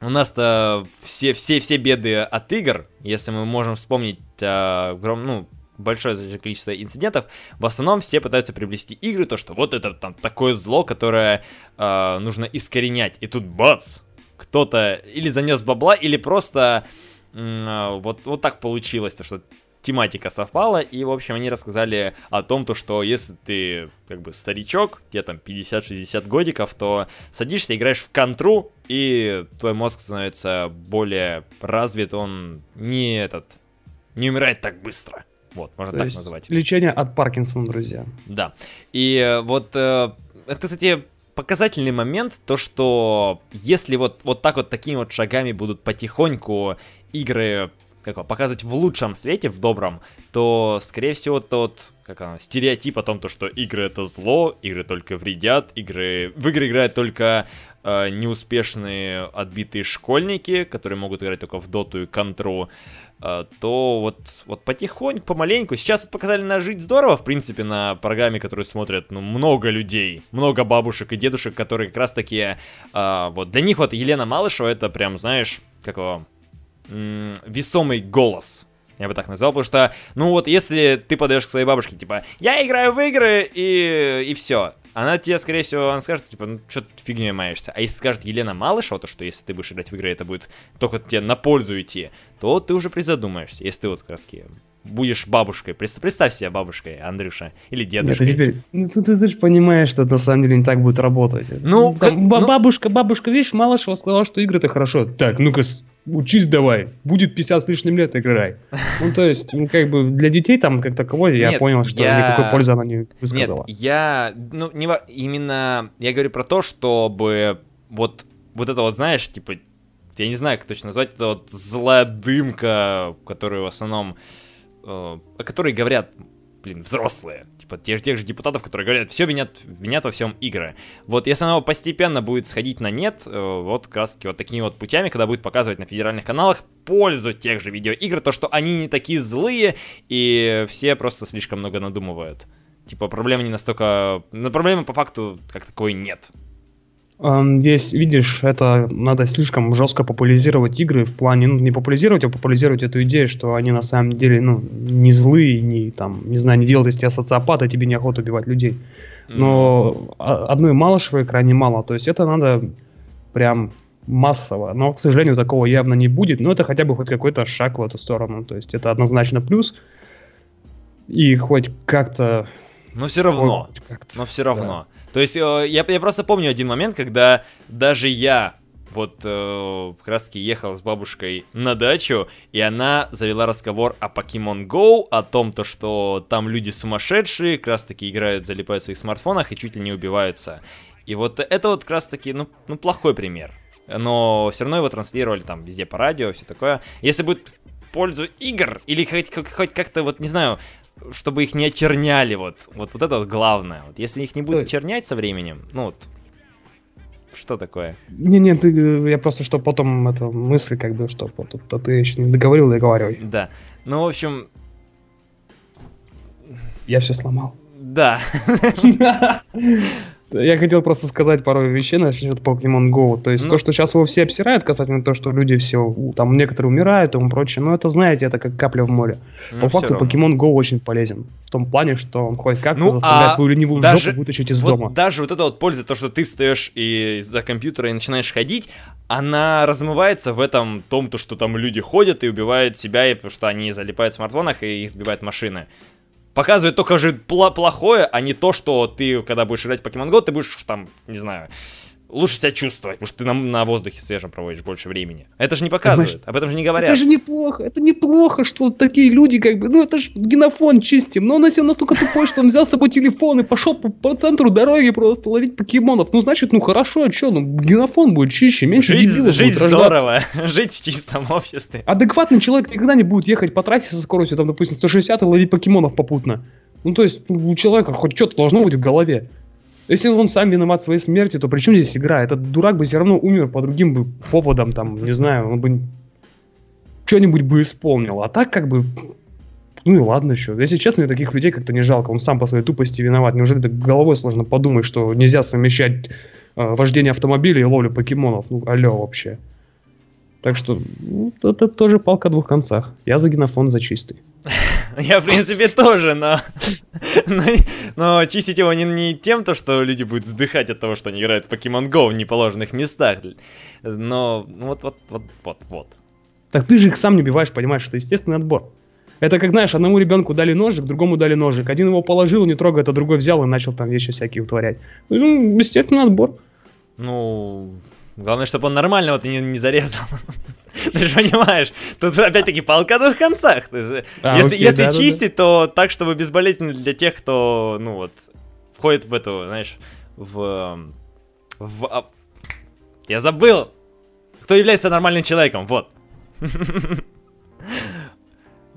у нас-то все, все, все беды от игр, если мы можем вспомнить, э, ну, большое количество инцидентов, в основном все пытаются приобрести игры, то что вот это там такое зло, которое э, нужно искоренять. И тут бац! Кто-то или занес бабла, или просто э, вот, вот так получилось, то что тематика совпала, и, в общем, они рассказали о том, то, что если ты, как бы, старичок, тебе там 50-60 годиков, то садишься, играешь в контру, и твой мозг становится более развит, он не этот, не умирает так быстро. Вот, можно То так есть назвать. Лечение от Паркинсона, друзья. Да. И э, вот э, это, кстати, показательный момент, то что если вот, вот так вот такими вот шагами будут потихоньку игры как показывать в лучшем свете, в добром, то, скорее всего, тот как оно, стереотип о том, то, что игры это зло, игры только вредят, игры... В игры играют только э, неуспешные отбитые школьники, которые могут играть только в доту и контру, э, то вот, вот потихоньку, помаленьку. Сейчас вот показали на «Жить здорово», в принципе, на программе, которую смотрят, ну, много людей, много бабушек и дедушек, которые как раз таки, э, вот, для них вот Елена Малышева это прям, знаешь, какого весомый голос. Я бы так назвал, потому что, ну вот, если ты подаешь к своей бабушке, типа, я играю в игры, и, и все. Она тебе, скорее всего, она скажет, типа, ну что ты фигней маешься. А если скажет Елена Малышева, то что если ты будешь играть в игры, это будет только тебе на пользу идти, то ты уже призадумаешься. Если ты вот как раз будешь бабушкой. Представь себя бабушкой, Андрюша, или дедушкой. Нет, теперь, ну, ты, ты, ты же понимаешь, что это на самом деле не так будет работать. Ну, Там, как, ну... бабушка, бабушка, видишь, Малышева сказала, что игры-то хорошо. Так, ну-ка, учись давай. Будет 50 с лишним лет, играй. [LAUGHS] Ну, то есть, ну, как бы для детей там как такового я Нет, понял, что я... никакой пользы она не высказала. Нет, я, ну, не, именно, я говорю про то, чтобы вот, вот это вот, знаешь, типа, я не знаю, как точно назвать, это вот злая дымка, которую в основном э, о которой говорят, блин, взрослые, типа тех, тех же депутатов, которые говорят, все винят, винят во всем игры. Вот если оно постепенно будет сходить на нет, э, вот как раз вот такими вот путями, когда будет показывать на федеральных каналах пользу тех же видеоигр, то, что они не такие злые, и все просто слишком много надумывают. Типа проблемы не настолько... Но проблемы по факту как такой нет. Здесь, видишь, это надо слишком жестко популяризировать игры в плане, ну, не популяризировать, а популяризировать эту идею, что они на самом деле, ну, не злые, не там, не знаю, не делают из тебя социопата, тебе неохота убивать людей. Но mm-hmm. одной Малышевой крайне мало, то есть это надо прям массово. Но, к сожалению, такого явно не будет, но это хотя бы хоть какой-то шаг в эту сторону, то есть это однозначно плюс. И хоть как-то... Но все равно, но все равно. Да. То есть э, я, я просто помню один момент, когда даже я вот э, как раз таки ехал с бабушкой на дачу, и она завела разговор о Pokemon Go, о том, то, что там люди сумасшедшие, как раз таки играют, залипают в своих смартфонах и чуть ли не убиваются. И вот это вот как раз таки, ну, ну плохой пример. Но все равно его транслировали там везде по радио, все такое. Если будет пользу игр, или хоть, хоть как-то, вот, не знаю, чтобы их не очерняли, вот, вот, вот это вот главное. Вот, если их не будут очернять со временем, ну вот, что такое? Не-не, ты, я просто, что потом это мысли, как бы, что вот, то ты еще не договорил, договаривай. Да. Ну, в общем... Я все сломал. Да. [LAUGHS] [LAUGHS] Я хотел просто сказать пару вещей насчет Pokemon Go. То есть ну, то, что сейчас его все обсирают касательно того, что люди все, там некоторые умирают и тому прочее, но это, знаете, это как капля в море. Ну, По факту равно. Pokemon Go очень полезен. В том плане, что он хоть как-то ну, заставляет а твою ленивую даже, жопу вытащить из вот дома. Даже вот эта вот польза, то, что ты встаешь и за компьютера и начинаешь ходить, она размывается в этом том, то, что там люди ходят и убивают себя, потому что они залипают в смартфонах и их сбивают машины показывает только же плохое, а не то, что ты, когда будешь играть в Pokemon Go, ты будешь там, не знаю, лучше себя чувствовать, потому что ты на, на воздухе свежем проводишь больше времени. Это же не показывают, Значит, об этом же не говорят. Это же неплохо, это неплохо, что такие люди как бы, ну это же генофон чистим, но он если настолько тупой, что он взял с собой телефон и пошел по, по центру дороги просто ловить покемонов, ну значит, ну хорошо, а что, ну генофон будет чище, меньше жить, дебилов Жить будет здорово, [LAUGHS] жить в чистом обществе. Адекватный человек никогда не будет ехать по трассе со скоростью, там, допустим, 160 и ловить покемонов попутно. Ну то есть ну, у человека хоть что-то должно быть в голове. Если он сам виноват в своей смерти, то при чем здесь игра? Этот дурак бы все равно умер по другим бы поводам, там, не знаю, он бы что-нибудь бы исполнил. А так как бы, ну и ладно еще. Если честно, мне таких людей как-то не жалко. Он сам по своей тупости виноват. Неужели так головой сложно подумать, что нельзя совмещать э, вождение автомобиля и ловлю покемонов? Ну, алло вообще. Так что ну, это тоже палка о двух концах. Я за генофон за чистый. [LAUGHS] Я, в принципе, тоже, [LAUGHS] но... но, чистить его не, не тем, то, что люди будут вздыхать от того, что они играют в Pokemon Go в неположенных местах. Но вот, вот, вот, вот, вот. Так ты же их сам не убиваешь, понимаешь, это естественный отбор. Это как, знаешь, одному ребенку дали ножик, другому дали ножик. Один его положил, не трогает, а другой взял и начал там вещи всякие утворять. Ну, естественный отбор. Ну, Главное, чтобы он нормально вот не, не зарезал. [LAUGHS] Ты же понимаешь, тут опять-таки палка о двух концах. А, если окей, если да, чистить, да, то так, чтобы безболезненно для тех, кто, ну вот, входит в эту, знаешь, в... в а, я забыл! Кто является нормальным человеком, вот. [LAUGHS]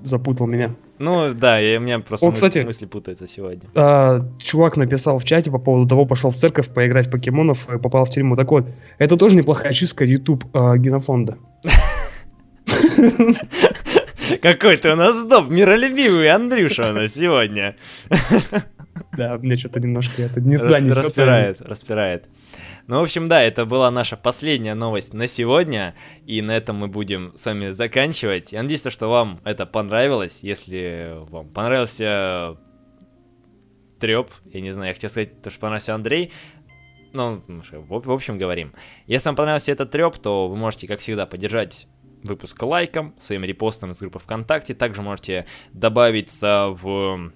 запутал меня. Ну да, я, у меня просто О, кстати, мысли путаются сегодня. А, чувак написал в чате по поводу того, пошел в церковь поиграть покемонов и попал в тюрьму. Так вот, это тоже неплохая чистка YouTube а, генофонда. Какой ты у нас доп, миролюбивый Андрюша у нас сегодня. Да, мне что-то немножко это не Распирает, распирает. Ну, в общем, да, это была наша последняя новость на сегодня, и на этом мы будем с вами заканчивать. Я надеюсь, что вам это понравилось. Если вам понравился треп, я не знаю, я хотел сказать, то, что понравился Андрей, ну, в общем, говорим. Если вам понравился этот треп, то вы можете, как всегда, поддержать выпуск лайком, своим репостом из группы ВКонтакте. Также можете добавиться в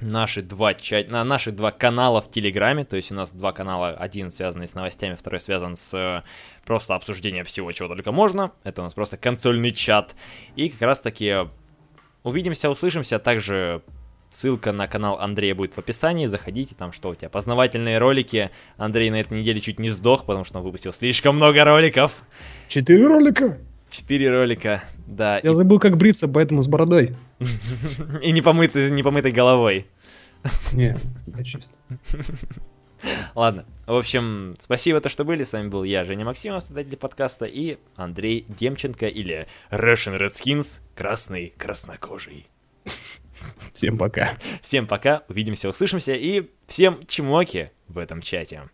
наши два чат... на наши два канала в Телеграме, то есть у нас два канала, один связанный с новостями, второй связан с э, просто обсуждением всего, чего только можно. Это у нас просто консольный чат. И как раз таки увидимся, услышимся. Также ссылка на канал Андрея будет в описании. Заходите, там что у тебя, познавательные ролики. Андрей на этой неделе чуть не сдох, потому что он выпустил слишком много роликов. Четыре ролика? Четыре ролика, да. Я и... забыл, как бриться, поэтому с бородой. [LAUGHS] И не помытой, не помытой головой. Не, я чисто. [LAUGHS] Ладно, в общем, спасибо, то, что были. С вами был я, Женя Максимов, создатель подкаста, и Андрей Демченко, или Russian Redskins, красный краснокожий. [LAUGHS] Всем пока. Всем пока, увидимся, услышимся, и всем чмоки в этом чате.